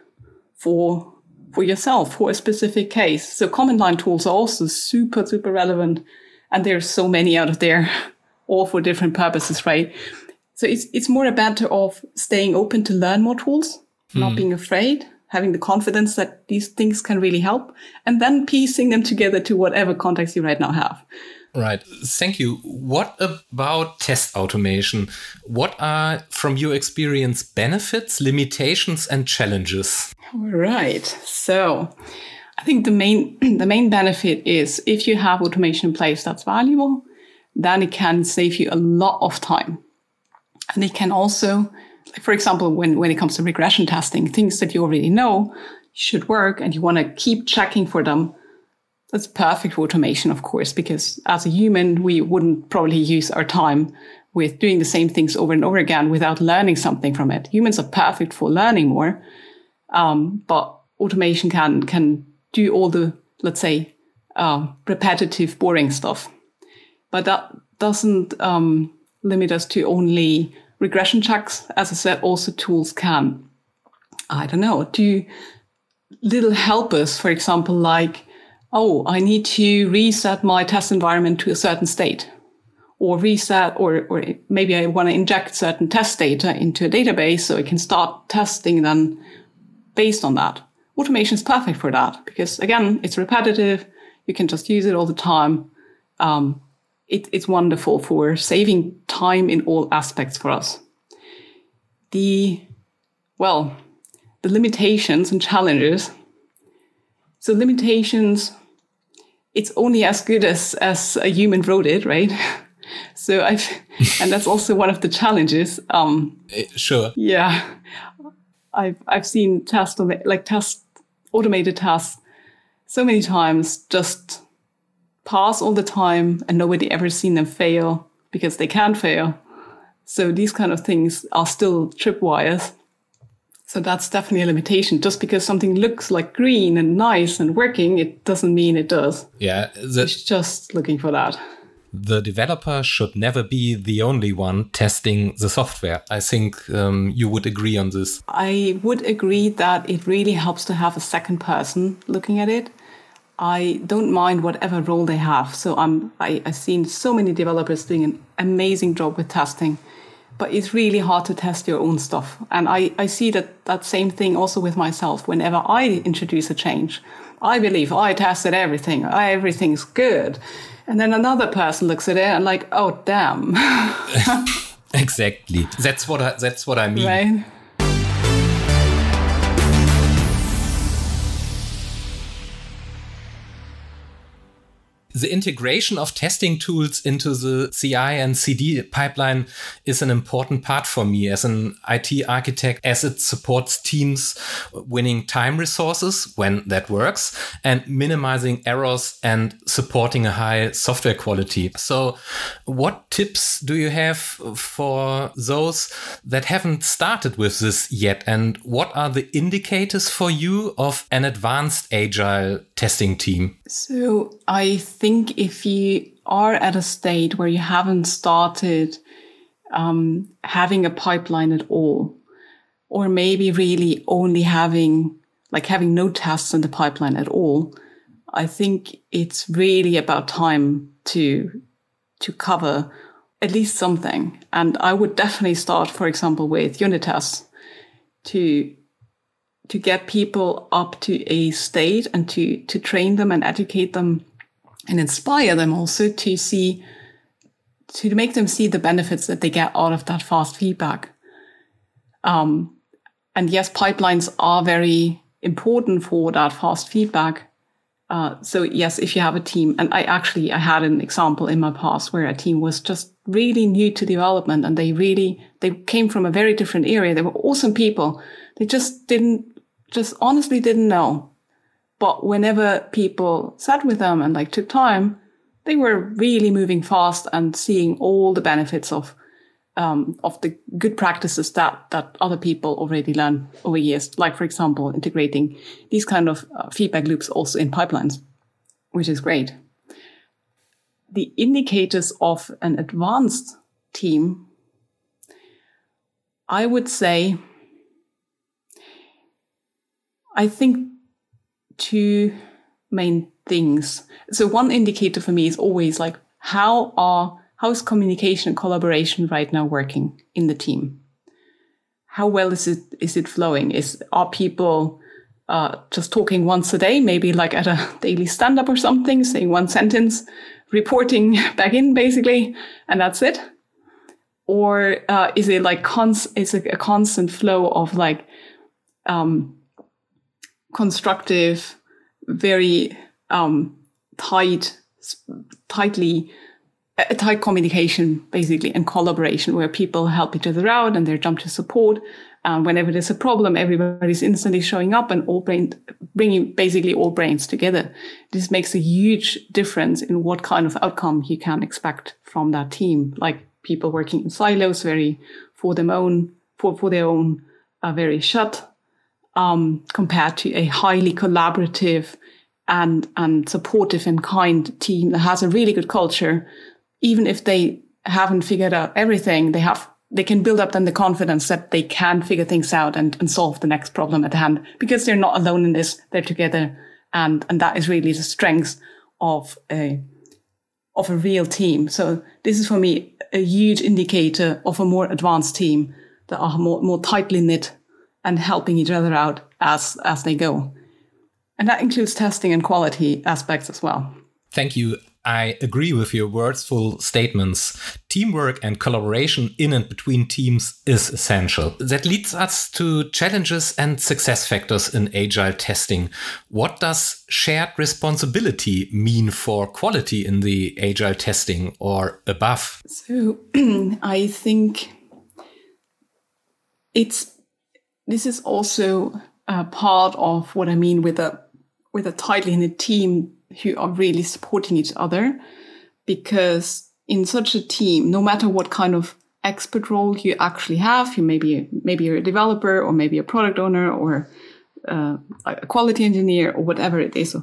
B: for for yourself for a specific case. So command line tools are also super super relevant, and there's so many out of there, all for different purposes, right? So it's it's more a matter of staying open to learn more tools, hmm. not being afraid, having the confidence that these things can really help, and then piecing them together to whatever context you right now have.
A: Right. Thank you. What about test automation? What are, from your experience, benefits, limitations, and challenges?
B: Right. So, I think the main the main benefit is if you have automation in place that's valuable, then it can save you a lot of time, and it can also, for example, when when it comes to regression testing, things that you already know should work, and you want to keep checking for them that's perfect for automation, of course, because as a human, we wouldn't probably use our time with doing the same things over and over again without learning something from it. Humans are perfect for learning more, um, but automation can can do all the let's say uh, repetitive, boring stuff. But that doesn't um, limit us to only regression checks. As I said, also tools can, I don't know, do little helpers, for example, like oh, I need to reset my test environment to a certain state or reset, or, or maybe I want to inject certain test data into a database so I can start testing then based on that. Automation is perfect for that because again, it's repetitive. You can just use it all the time. Um, it, it's wonderful for saving time in all aspects for us. The, well, the limitations and challenges. So limitations it's only as good as as a human wrote it, right? so I've, and that's also one of the challenges. Um,
A: Uh, sure.
B: yeah, I've I've seen test like test automated tasks so many times just pass all the time, and nobody ever seen them fail because they can't fail. So these kind of things are still tripwires. So that's definitely a limitation. Just because something looks like green and nice and working, it doesn't mean it does.
A: Yeah. The,
B: It's just looking for that.
A: the developer should never be the only one testing the software. I think um, you would agree on this.
B: I would agree that it really helps to have a second person looking at it. I don't mind whatever role they have. So I'm I, I've seen so many developers doing an amazing job with testing, but it's really hard to test your own stuff. And I, I see that that same thing also with myself. Whenever I introduce a change, I believe I tested everything. I, everything's good. And then another person looks at it and like, oh damn,
A: Exactly. That's what I, that's what I mean.
B: right?
A: The integration of testing tools into the CI and CD pipeline is an important part for me as an IT architect as it supports teams winning time resources when that works and minimizing errors and supporting a high software quality. So what tips do you have for those that haven't started with this yet? And what are the indicators for you of an advanced agile testing team?
B: So I think if you are at a state where you haven't started um, having a pipeline at all, or maybe really only having like having no tests in the pipeline at all, I think it's really about time to to cover at least something. And I would definitely start, for example, with unit tests to to get people up to a state and to to train them and educate them and inspire them also to see to make them see the benefits that they get out of that fast feedback. Um, and yes pipelines are very important for that fast feedback. Uh, so yes if you have a team and i actually i had an example in my past where a team was just really new to development and they really they came from a very different area. They were awesome people. They just didn't just honestly didn't know. But whenever people sat with them and like took time, they were really moving fast and seeing all the benefits of um, of the good practices that that other people already learned over years. Like for example, integrating these kind of uh, feedback loops also in pipelines, which is great. The indicators of an advanced team, I would say I think two main things. So one indicator for me is always like how are how is communication and collaboration right now working in the team? How well is it is it flowing? Is are people uh, just talking once a day, maybe like at a daily stand up or something, saying one sentence, reporting back in basically, and that's it? Or uh, is it like cons- is it a constant flow of like um, constructive, very um, tight, tightly, tight communication, basically, and collaboration, where people help each other out and they jump to support. Um, whenever there's a problem, everybody's instantly showing up and all brain, bringing basically all brains together. This makes a huge difference in what kind of outcome you can expect from that team. Like people working in silos, very for them own, for, for their own, uh, very shut um, compared to a highly collaborative and and supportive and kind team that has a really good culture. Even if they haven't figured out everything, they have they can build up then the confidence that they can figure things out and, and solve the next problem at hand because they're not alone in this. They're together, and and that is really the strength of a of a real team. So this is for me a huge indicator of a more advanced team that are more more tightly knit and helping each other out as as they go. And that includes testing and quality aspects as well.
A: Thank you. I agree with your wordsful statements. Teamwork and collaboration in and between teams is essential. That leads us to challenges and success factors in agile testing. What does shared responsibility mean for quality in the agile testing or above?
B: So I think it's this is also a part of what I mean with a with a tightly knit team who are really supporting each other because in such a team, no matter what kind of expert role you actually have, you maybe maybe you're a developer or maybe a product owner or uh, a quality engineer or whatever it is,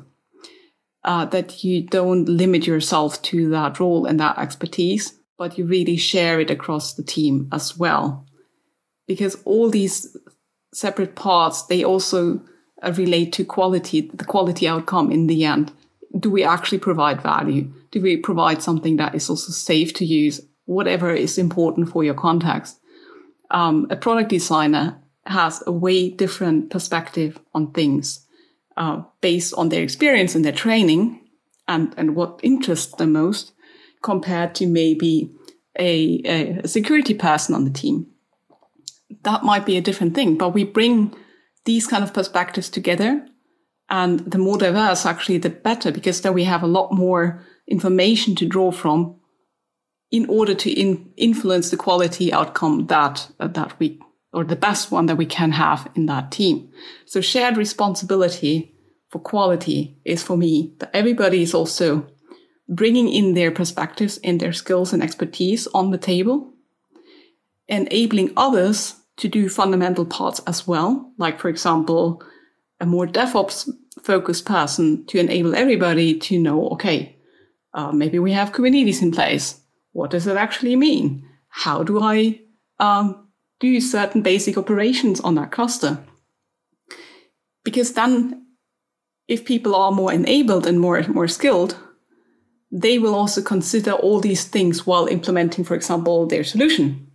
B: uh, that you don't limit yourself to that role and that expertise, but you really share it across the team as well, because all these separate parts they also uh, relate to quality, the quality outcome in the end do we actually provide value? Do we provide something that is also safe to use? Whatever is important for your context. Um, a product designer has a way different perspective on things uh, based on their experience and their training and, and what interests them most compared to maybe a, a security person on the team. That might be a different thing, but we bring these kind of perspectives together and the more diverse, actually, the better, because then we have a lot more information to draw from in order to in, influence the quality outcome that, uh, that we, or the best one that we can have in that team. So shared responsibility for quality is for me that everybody is also bringing in their perspectives and their skills and expertise on the table, enabling others to do fundamental parts as well. Like, for example, a more DevOps focused person to enable everybody to know, okay, uh, maybe we have Kubernetes in place. What does it actually mean? How do I um, do certain basic operations on that cluster? Because then, if people are more enabled and more more skilled, they will also consider all these things while implementing, for example, their solution.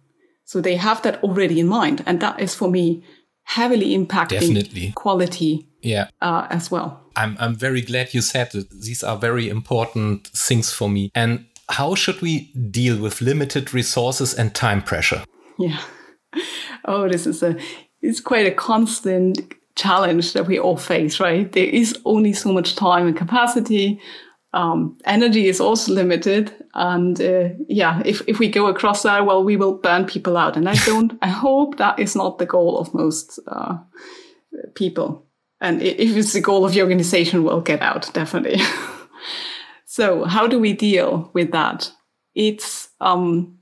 B: So they have that already in mind, and that is for me heavily impacting
A: Definitely.
B: quality
A: yeah.
B: uh, as well.
A: I'm, I'm very glad you said that these are very important things for me. And how should we deal with limited resources and time pressure?
B: Yeah. Oh this is a it's quite a constant challenge that we all face right? There is only so much time and capacity um, energy is also limited and uh, yeah if, if we go across that well we will burn people out. And i don't i hope that is not the goal of most uh, people. And if it's the goal of the organization we'll get out definitely. So how do we deal with that? It's um,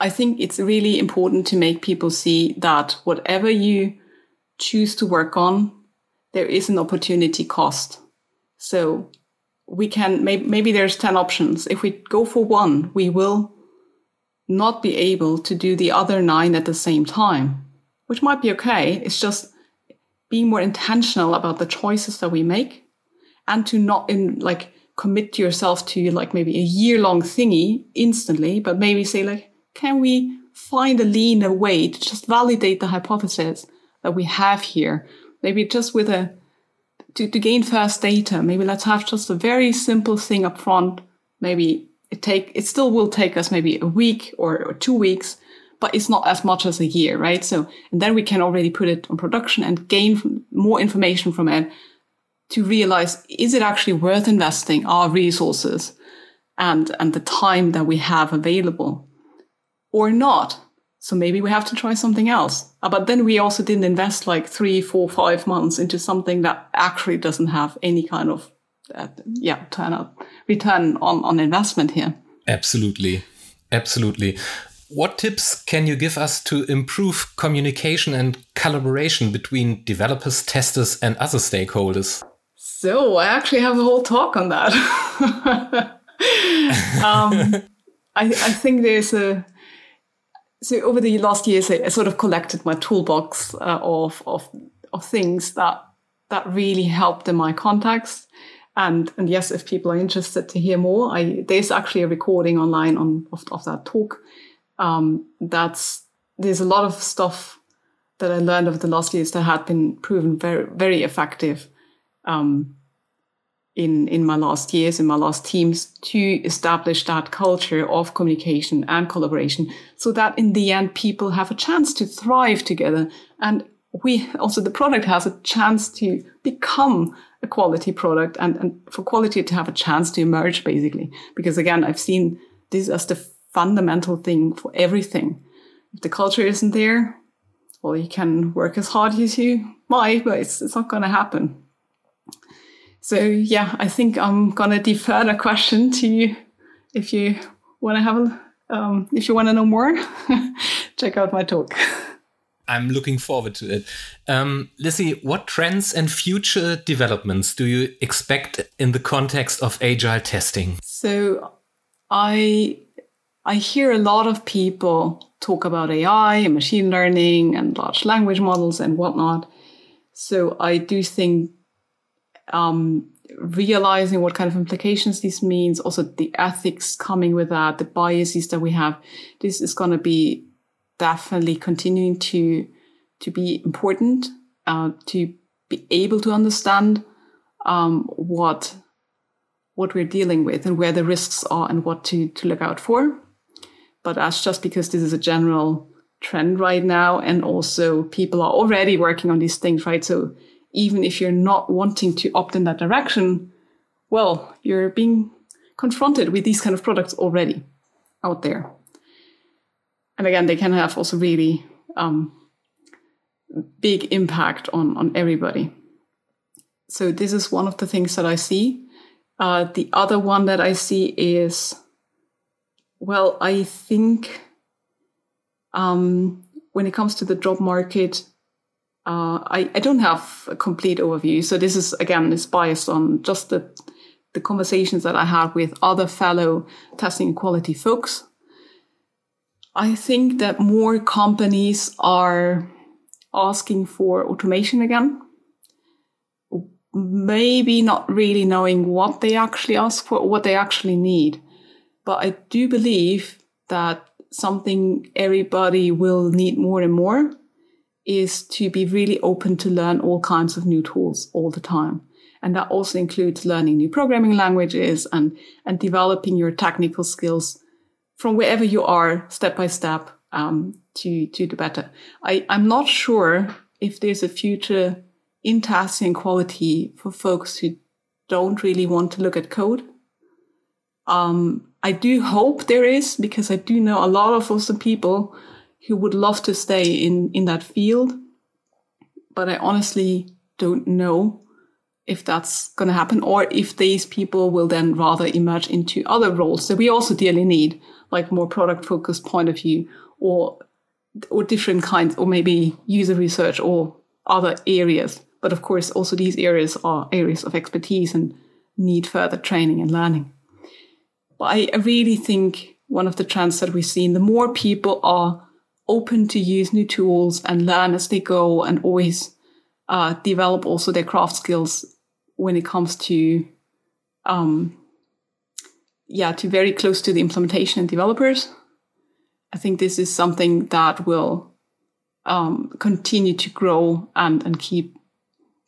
B: i think it's really important to make people see that whatever you choose to work on there is an opportunity cost. So we can maybe, maybe there's 10 options. If we go for one we will not be able to do the other nine at the same time which might be okay. It's just being more intentional about the choices that we make and to not in like commit yourself to like maybe a year long thingy instantly but maybe say like can we find a leaner way to just validate the hypothesis that we have here? Maybe just with a to, to gain first data, maybe let's have just a very simple thing up front. Maybe it take, it still will take us maybe a week or, or two weeks, but it's not as much as a year, right? So, and then we can already put it on production and gain more information from it to realize, is it actually worth investing our resources and, and the time that we have available or not? So maybe we have to try something else. Uh, but then we also didn't invest like three, four, five months into something that actually doesn't have any kind of, uh, yeah, turn up, return on, on investment here.
A: Absolutely. Absolutely. What tips can you give us to improve communication and collaboration between developers, testers, and other stakeholders?
B: So I actually have a whole talk on that. um, I, I think there's a, so over the last years, I, I sort of collected my toolbox uh, of, of of things that that really helped in my context. And and yes, if people are interested to hear more, I there's actually a recording online on of, of that talk. Um, that's there's a lot of stuff that I learned over the last years that had been proven very very effective. Um, in, in my last years, in my last teams to establish that culture of communication and collaboration so that in the end people have a chance to thrive together. And we also, the product has a chance to become a quality product and, and for quality to have a chance to emerge basically. Because again, I've seen this as the fundamental thing for everything. If the culture isn't there, well, you can work as hard as you might, but it's, it's not going to happen. So yeah, I think I'm gonna defer the question to you. If you want to have, a, um, if you want to know more, check out my talk.
A: I'm looking forward to it. Um, Lisi, what trends and future developments do you expect in the context of agile testing?
B: So, I I hear a lot of people talk about AI and machine learning and large language models and whatnot. So I do think um, realizing what kind of implications this means, also the ethics coming with that, the biases that we have, this is going to be definitely continuing to to be important, uh, to be able to understand um, what what we're dealing with and where the risks are and what to to look out for. But that's just because this is a general trend right now, and also people are already working on these things, right? So even if you're not wanting to opt in that direction, well, you're being confronted with these kind of products already out there. And again, they can have also really um, big impact on, on everybody. So this is one of the things that I see. Uh, the other one that I see is, well, I think um, when it comes to the job market, uh, I, I don't have a complete overview. So this is again is biased on just the the conversations that I had with other fellow testing quality folks. I think that more companies are asking for automation again. Maybe not really knowing what they actually ask for, what they actually need. But I do believe that something everybody will need more and more is to be really open to learn all kinds of new tools all the time. And that also includes learning new programming languages and, and developing your technical skills from wherever you are step by step um, to, to the better. I, I'm not sure if there's a future in testing quality for folks who don't really want to look at code. Um, I do hope there is because I do know a lot of also people who would love to stay in, in that field. But I honestly don't know if that's going to happen or if these people will then rather emerge into other roles that we also dearly need, like more product focused point of view or, or different kinds, or maybe user research or other areas. But of course, also these areas are areas of expertise and need further training and learning. But I really think one of the trends that we've seen, the more people are open to use new tools and learn as they go and always uh, develop also their craft skills when it comes to um, yeah to very close to the implementation and developers. I think this is something that will um, continue to grow and, and keep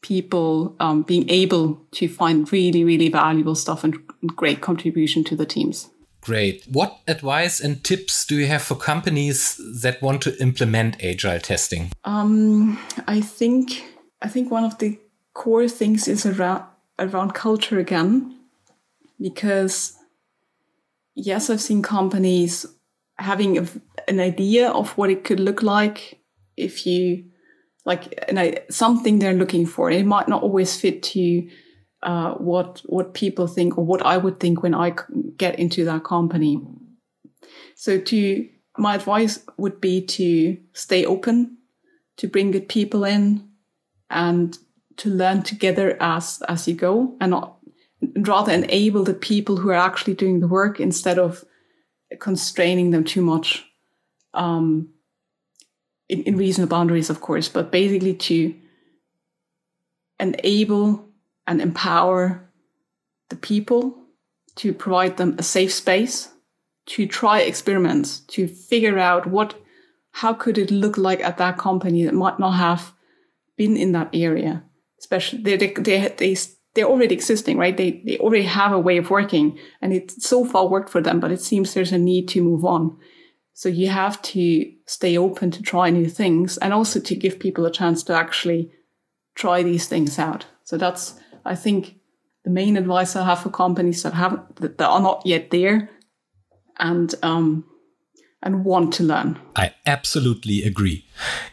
B: people um, being able to find really really valuable stuff and great contribution to the teams
A: Great. What advice and tips do you have for companies that want to implement agile testing?
B: Um, I think I think one of the core things is around around culture again, because yes, I've seen companies having a, an idea of what it could look like if you like something they're looking for. It might not always fit to uh, what what people think or what I would think when I get into that company. So to my advice would be to stay open, to bring good people in, and to learn together as as you go, and not, rather enable the people who are actually doing the work instead of constraining them too much. Um, in, in reasonable boundaries, of course, but basically to enable and empower the people to provide them a safe space to try experiments to figure out what how could it look like at that company that might not have been in that area especially they they they, they're already existing, right? They, they already have a way of working and it so far worked for them, but it seems there's a need to move on. So you have to stay open to try new things and also to give people a chance to actually try these things out. So that's, I think, the main advice I have for companies that haven't, that are not yet there and, um, and want to learn.
A: I absolutely agree.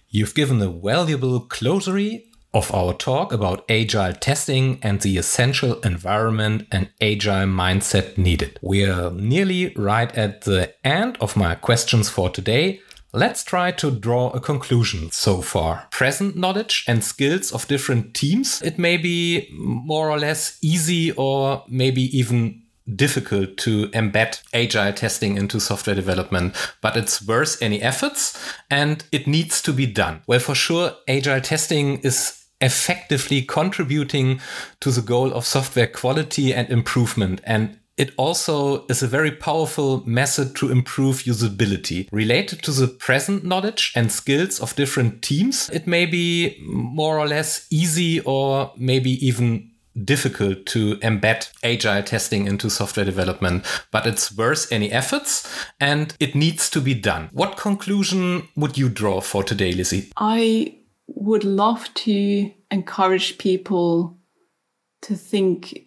A: You've given a valuable closery of our talk about agile testing and the essential environment and agile mindset needed. We're nearly right at the end of my questions for today. Let's try to draw a conclusion so far. Present knowledge and skills of different teams, it may be more or less easy or maybe even difficult to embed agile testing into software development, but it's worth any efforts and it needs to be done. Well, for sure, agile testing is effectively contributing to the goal of software quality and improvement. And it also is a very powerful method to improve usability. Related to the present knowledge and skills of different teams, it may be more or less easy or maybe even difficult to embed agile testing into software development, but it's worth any efforts and it needs to be done. What conclusion would you draw for today, Lisi?
B: I would love to encourage people to think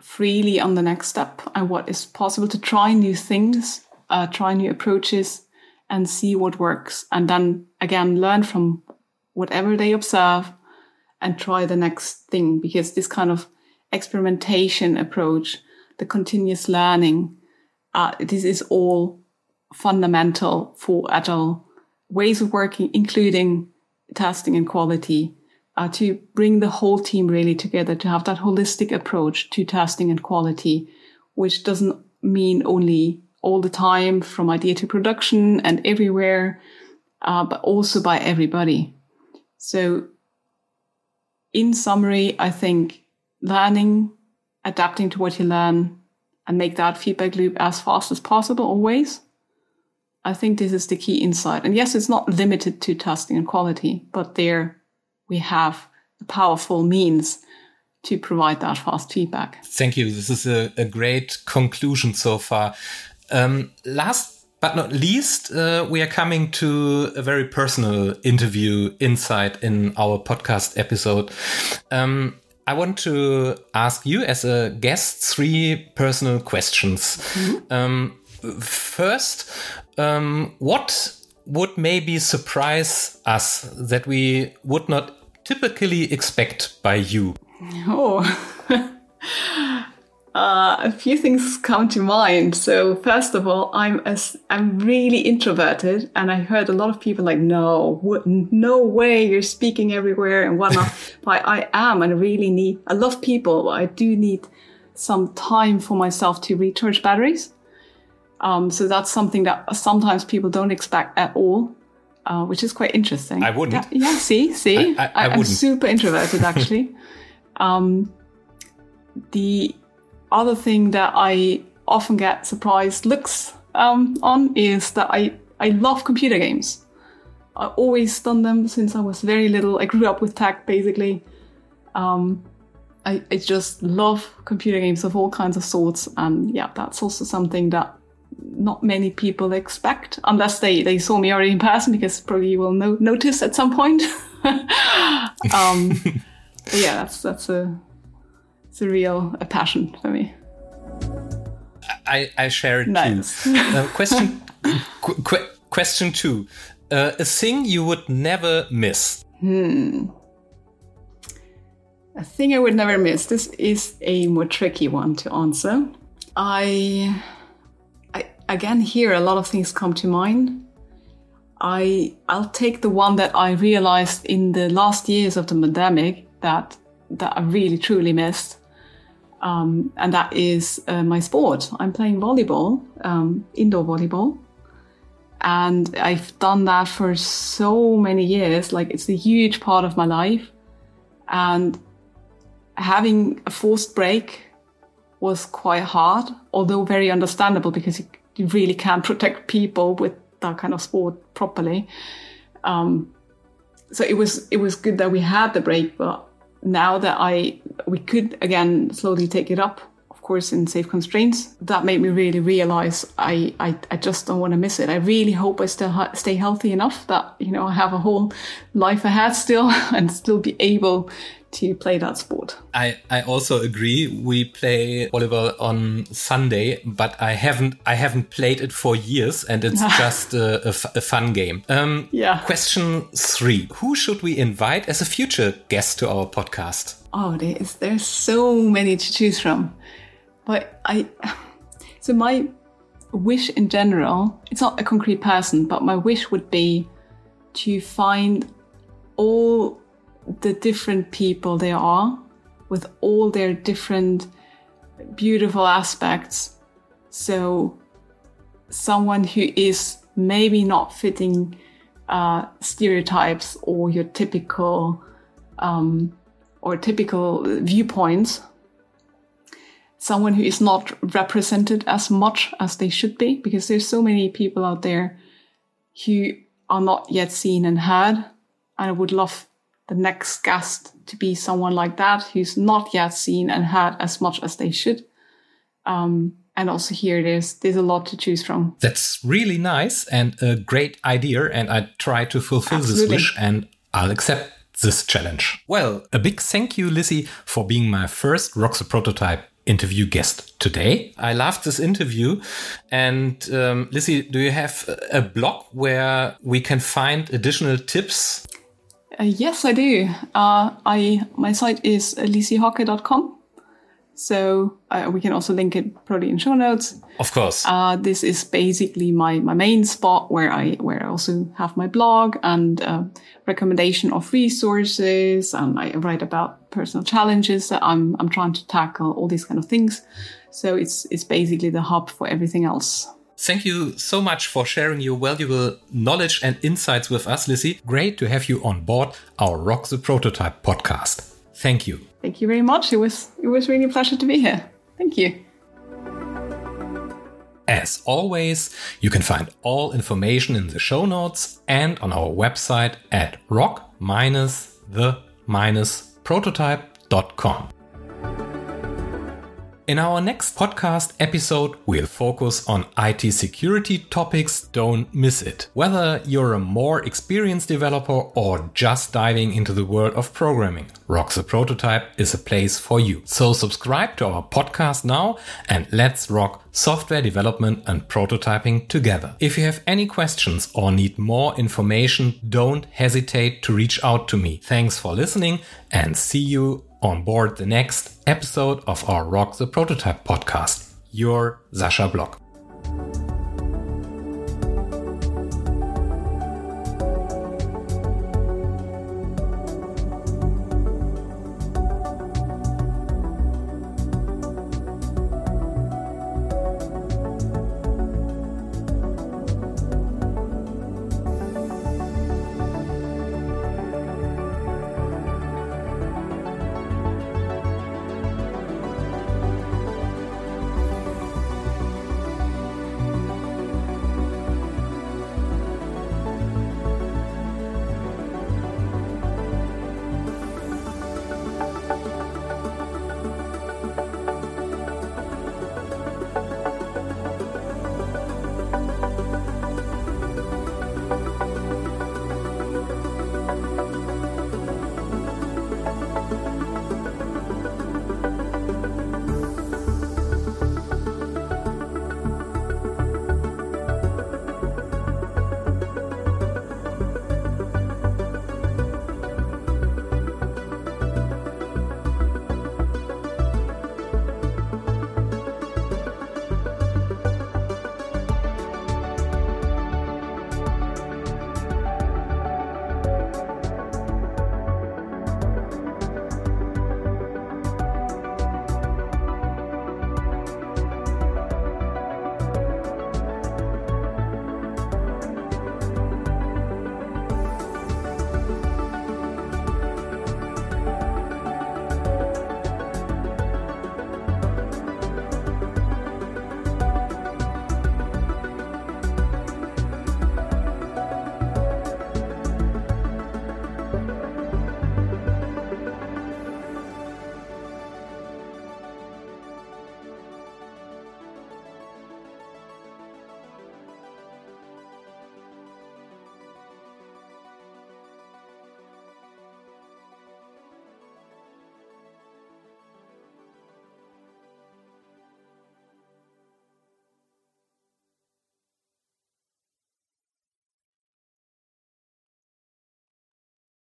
B: freely on the next step and what is possible to try new things, uh, try new approaches, and see what works. And then again, learn from whatever they observe and try the next thing because this kind of experimentation approach, the continuous learning, uh, this is all fundamental for agile ways of working, including testing and quality, uh, to bring the whole team really together, to have that holistic approach to testing and quality, which doesn't mean only all the time from idea to production and everywhere, uh, but also by everybody. So in summary, I think learning, adapting to what you learn, and make that feedback loop as fast as possible always. I think this is the key insight. And yes, it's not limited to testing and quality, but there we have a powerful means to provide that fast feedback.
A: Thank you. This is a, a great conclusion so far. Um, last but not least, uh, we are coming to a very personal interview insight in our podcast episode. Um, I want to ask you, as a guest, three personal questions. Mm-hmm. Um, first, um, what would maybe surprise us that we would not typically expect by you?
B: Oh. Uh, a few things come to mind. So first of all, I'm a, I'm really introverted, and I heard a lot of people like, "No, no way, you're speaking everywhere and whatnot." but I am, and I really need. I love people, but I do need some time for myself to recharge batteries. Um, so that's something that sometimes people don't expect at all, uh, which is quite interesting.
A: I wouldn't.
B: Yeah, yeah see, see,
A: I, I, I
B: am super introverted actually. um, the other thing that I often get surprised looks um, on is that I, I love computer games. I always done them since I was very little. I grew up with tech basically. Um, I, I just love computer games of all kinds of sorts. And yeah, that's also something that not many people expect unless they, they saw me already in person because probably you will no- notice at some point. um, yeah, that's, that's a, it's a real a passion for me.
A: I, I share it
B: nice.
A: too. Uh, question qu- question two: uh, a thing you would never miss.
B: Hmm. A thing I would never miss. This is a more tricky one to answer. I again here a lot of things come to mind. I I'll take the one that I realized in the last years of the pandemic that that I really truly missed um, and that is uh, my sport. I'm playing volleyball, um, indoor volleyball. And I've done that for so many years. Like it's a huge part of my life. And having a forced break was quite hard, although very understandable because you, really can't protect people with that kind of sport properly. Um, so it was it was good that we had the break, but now that I we could again slowly take it up of course in safe constraints that made me really realize i i, I just don't want to miss it i really hope i still ha- stay healthy enough that you know i have a whole life ahead still and still be able to play that sport
A: I, I also agree. We play volleyball on Sunday, but I haven't I haven't played it for years, and it's just a, a f- a fun game. Um,
B: Yeah.
A: Question three: Who should we invite as a future guest to our podcast?
B: Oh, there's there's so many to choose from, but I. So my wish in general, it's not a concrete person, but my wish would be to find all the different people they are, with all their different beautiful aspects. So someone who is maybe not fitting uh, stereotypes or your typical um, or typical viewpoints. Someone who is not represented as much as they should be, because there's so many people out there who are not yet seen and heard. And I would love the next guest to be someone like that, who's not yet seen and heard as much as they should. Um, and also here, there's there's a lot to choose from.
A: That's really nice and a great idea, and I try to fulfill
B: Absolutely.
A: this wish, and I'll accept this challenge. Well, a big thank you, Lisi, for being my first the Prototype interview guest today. I loved this interview. And um, Lisi, do you have a blog where we can find additional tips?
B: Uh, yes, I do. Uh, I my site is lisihocke.com. So uh, we can also link it probably in show notes.
A: Of course.
B: Uh, this is basically my, my main spot where I where I also have my blog and uh, recommendation of resources, and I write about personal challenges that I'm I'm trying to tackle, all these kind of things. So it's it's basically the hub for everything else.
A: Thank you so much for sharing your valuable knowledge and insights with us, Lisi. Great to have you on board our Rock the Prototype podcast. Thank you.
B: Thank you very much. It was it was really a pleasure to be here. Thank you.
A: As always, you can find all information in the show notes and on our website at rock-the-prototype.com. In our next podcast episode, we'll focus on IT security topics. Don't miss it. Whether you're a more experienced developer or just diving into the world of programming, Rock the Prototype is a place for you. So subscribe to our podcast now and let's rock software development and prototyping together. If you have any questions or need more information, don't hesitate to reach out to me. Thanks for listening and see you on board the next episode of our Rock the Prototype podcast. Your Sascha Block.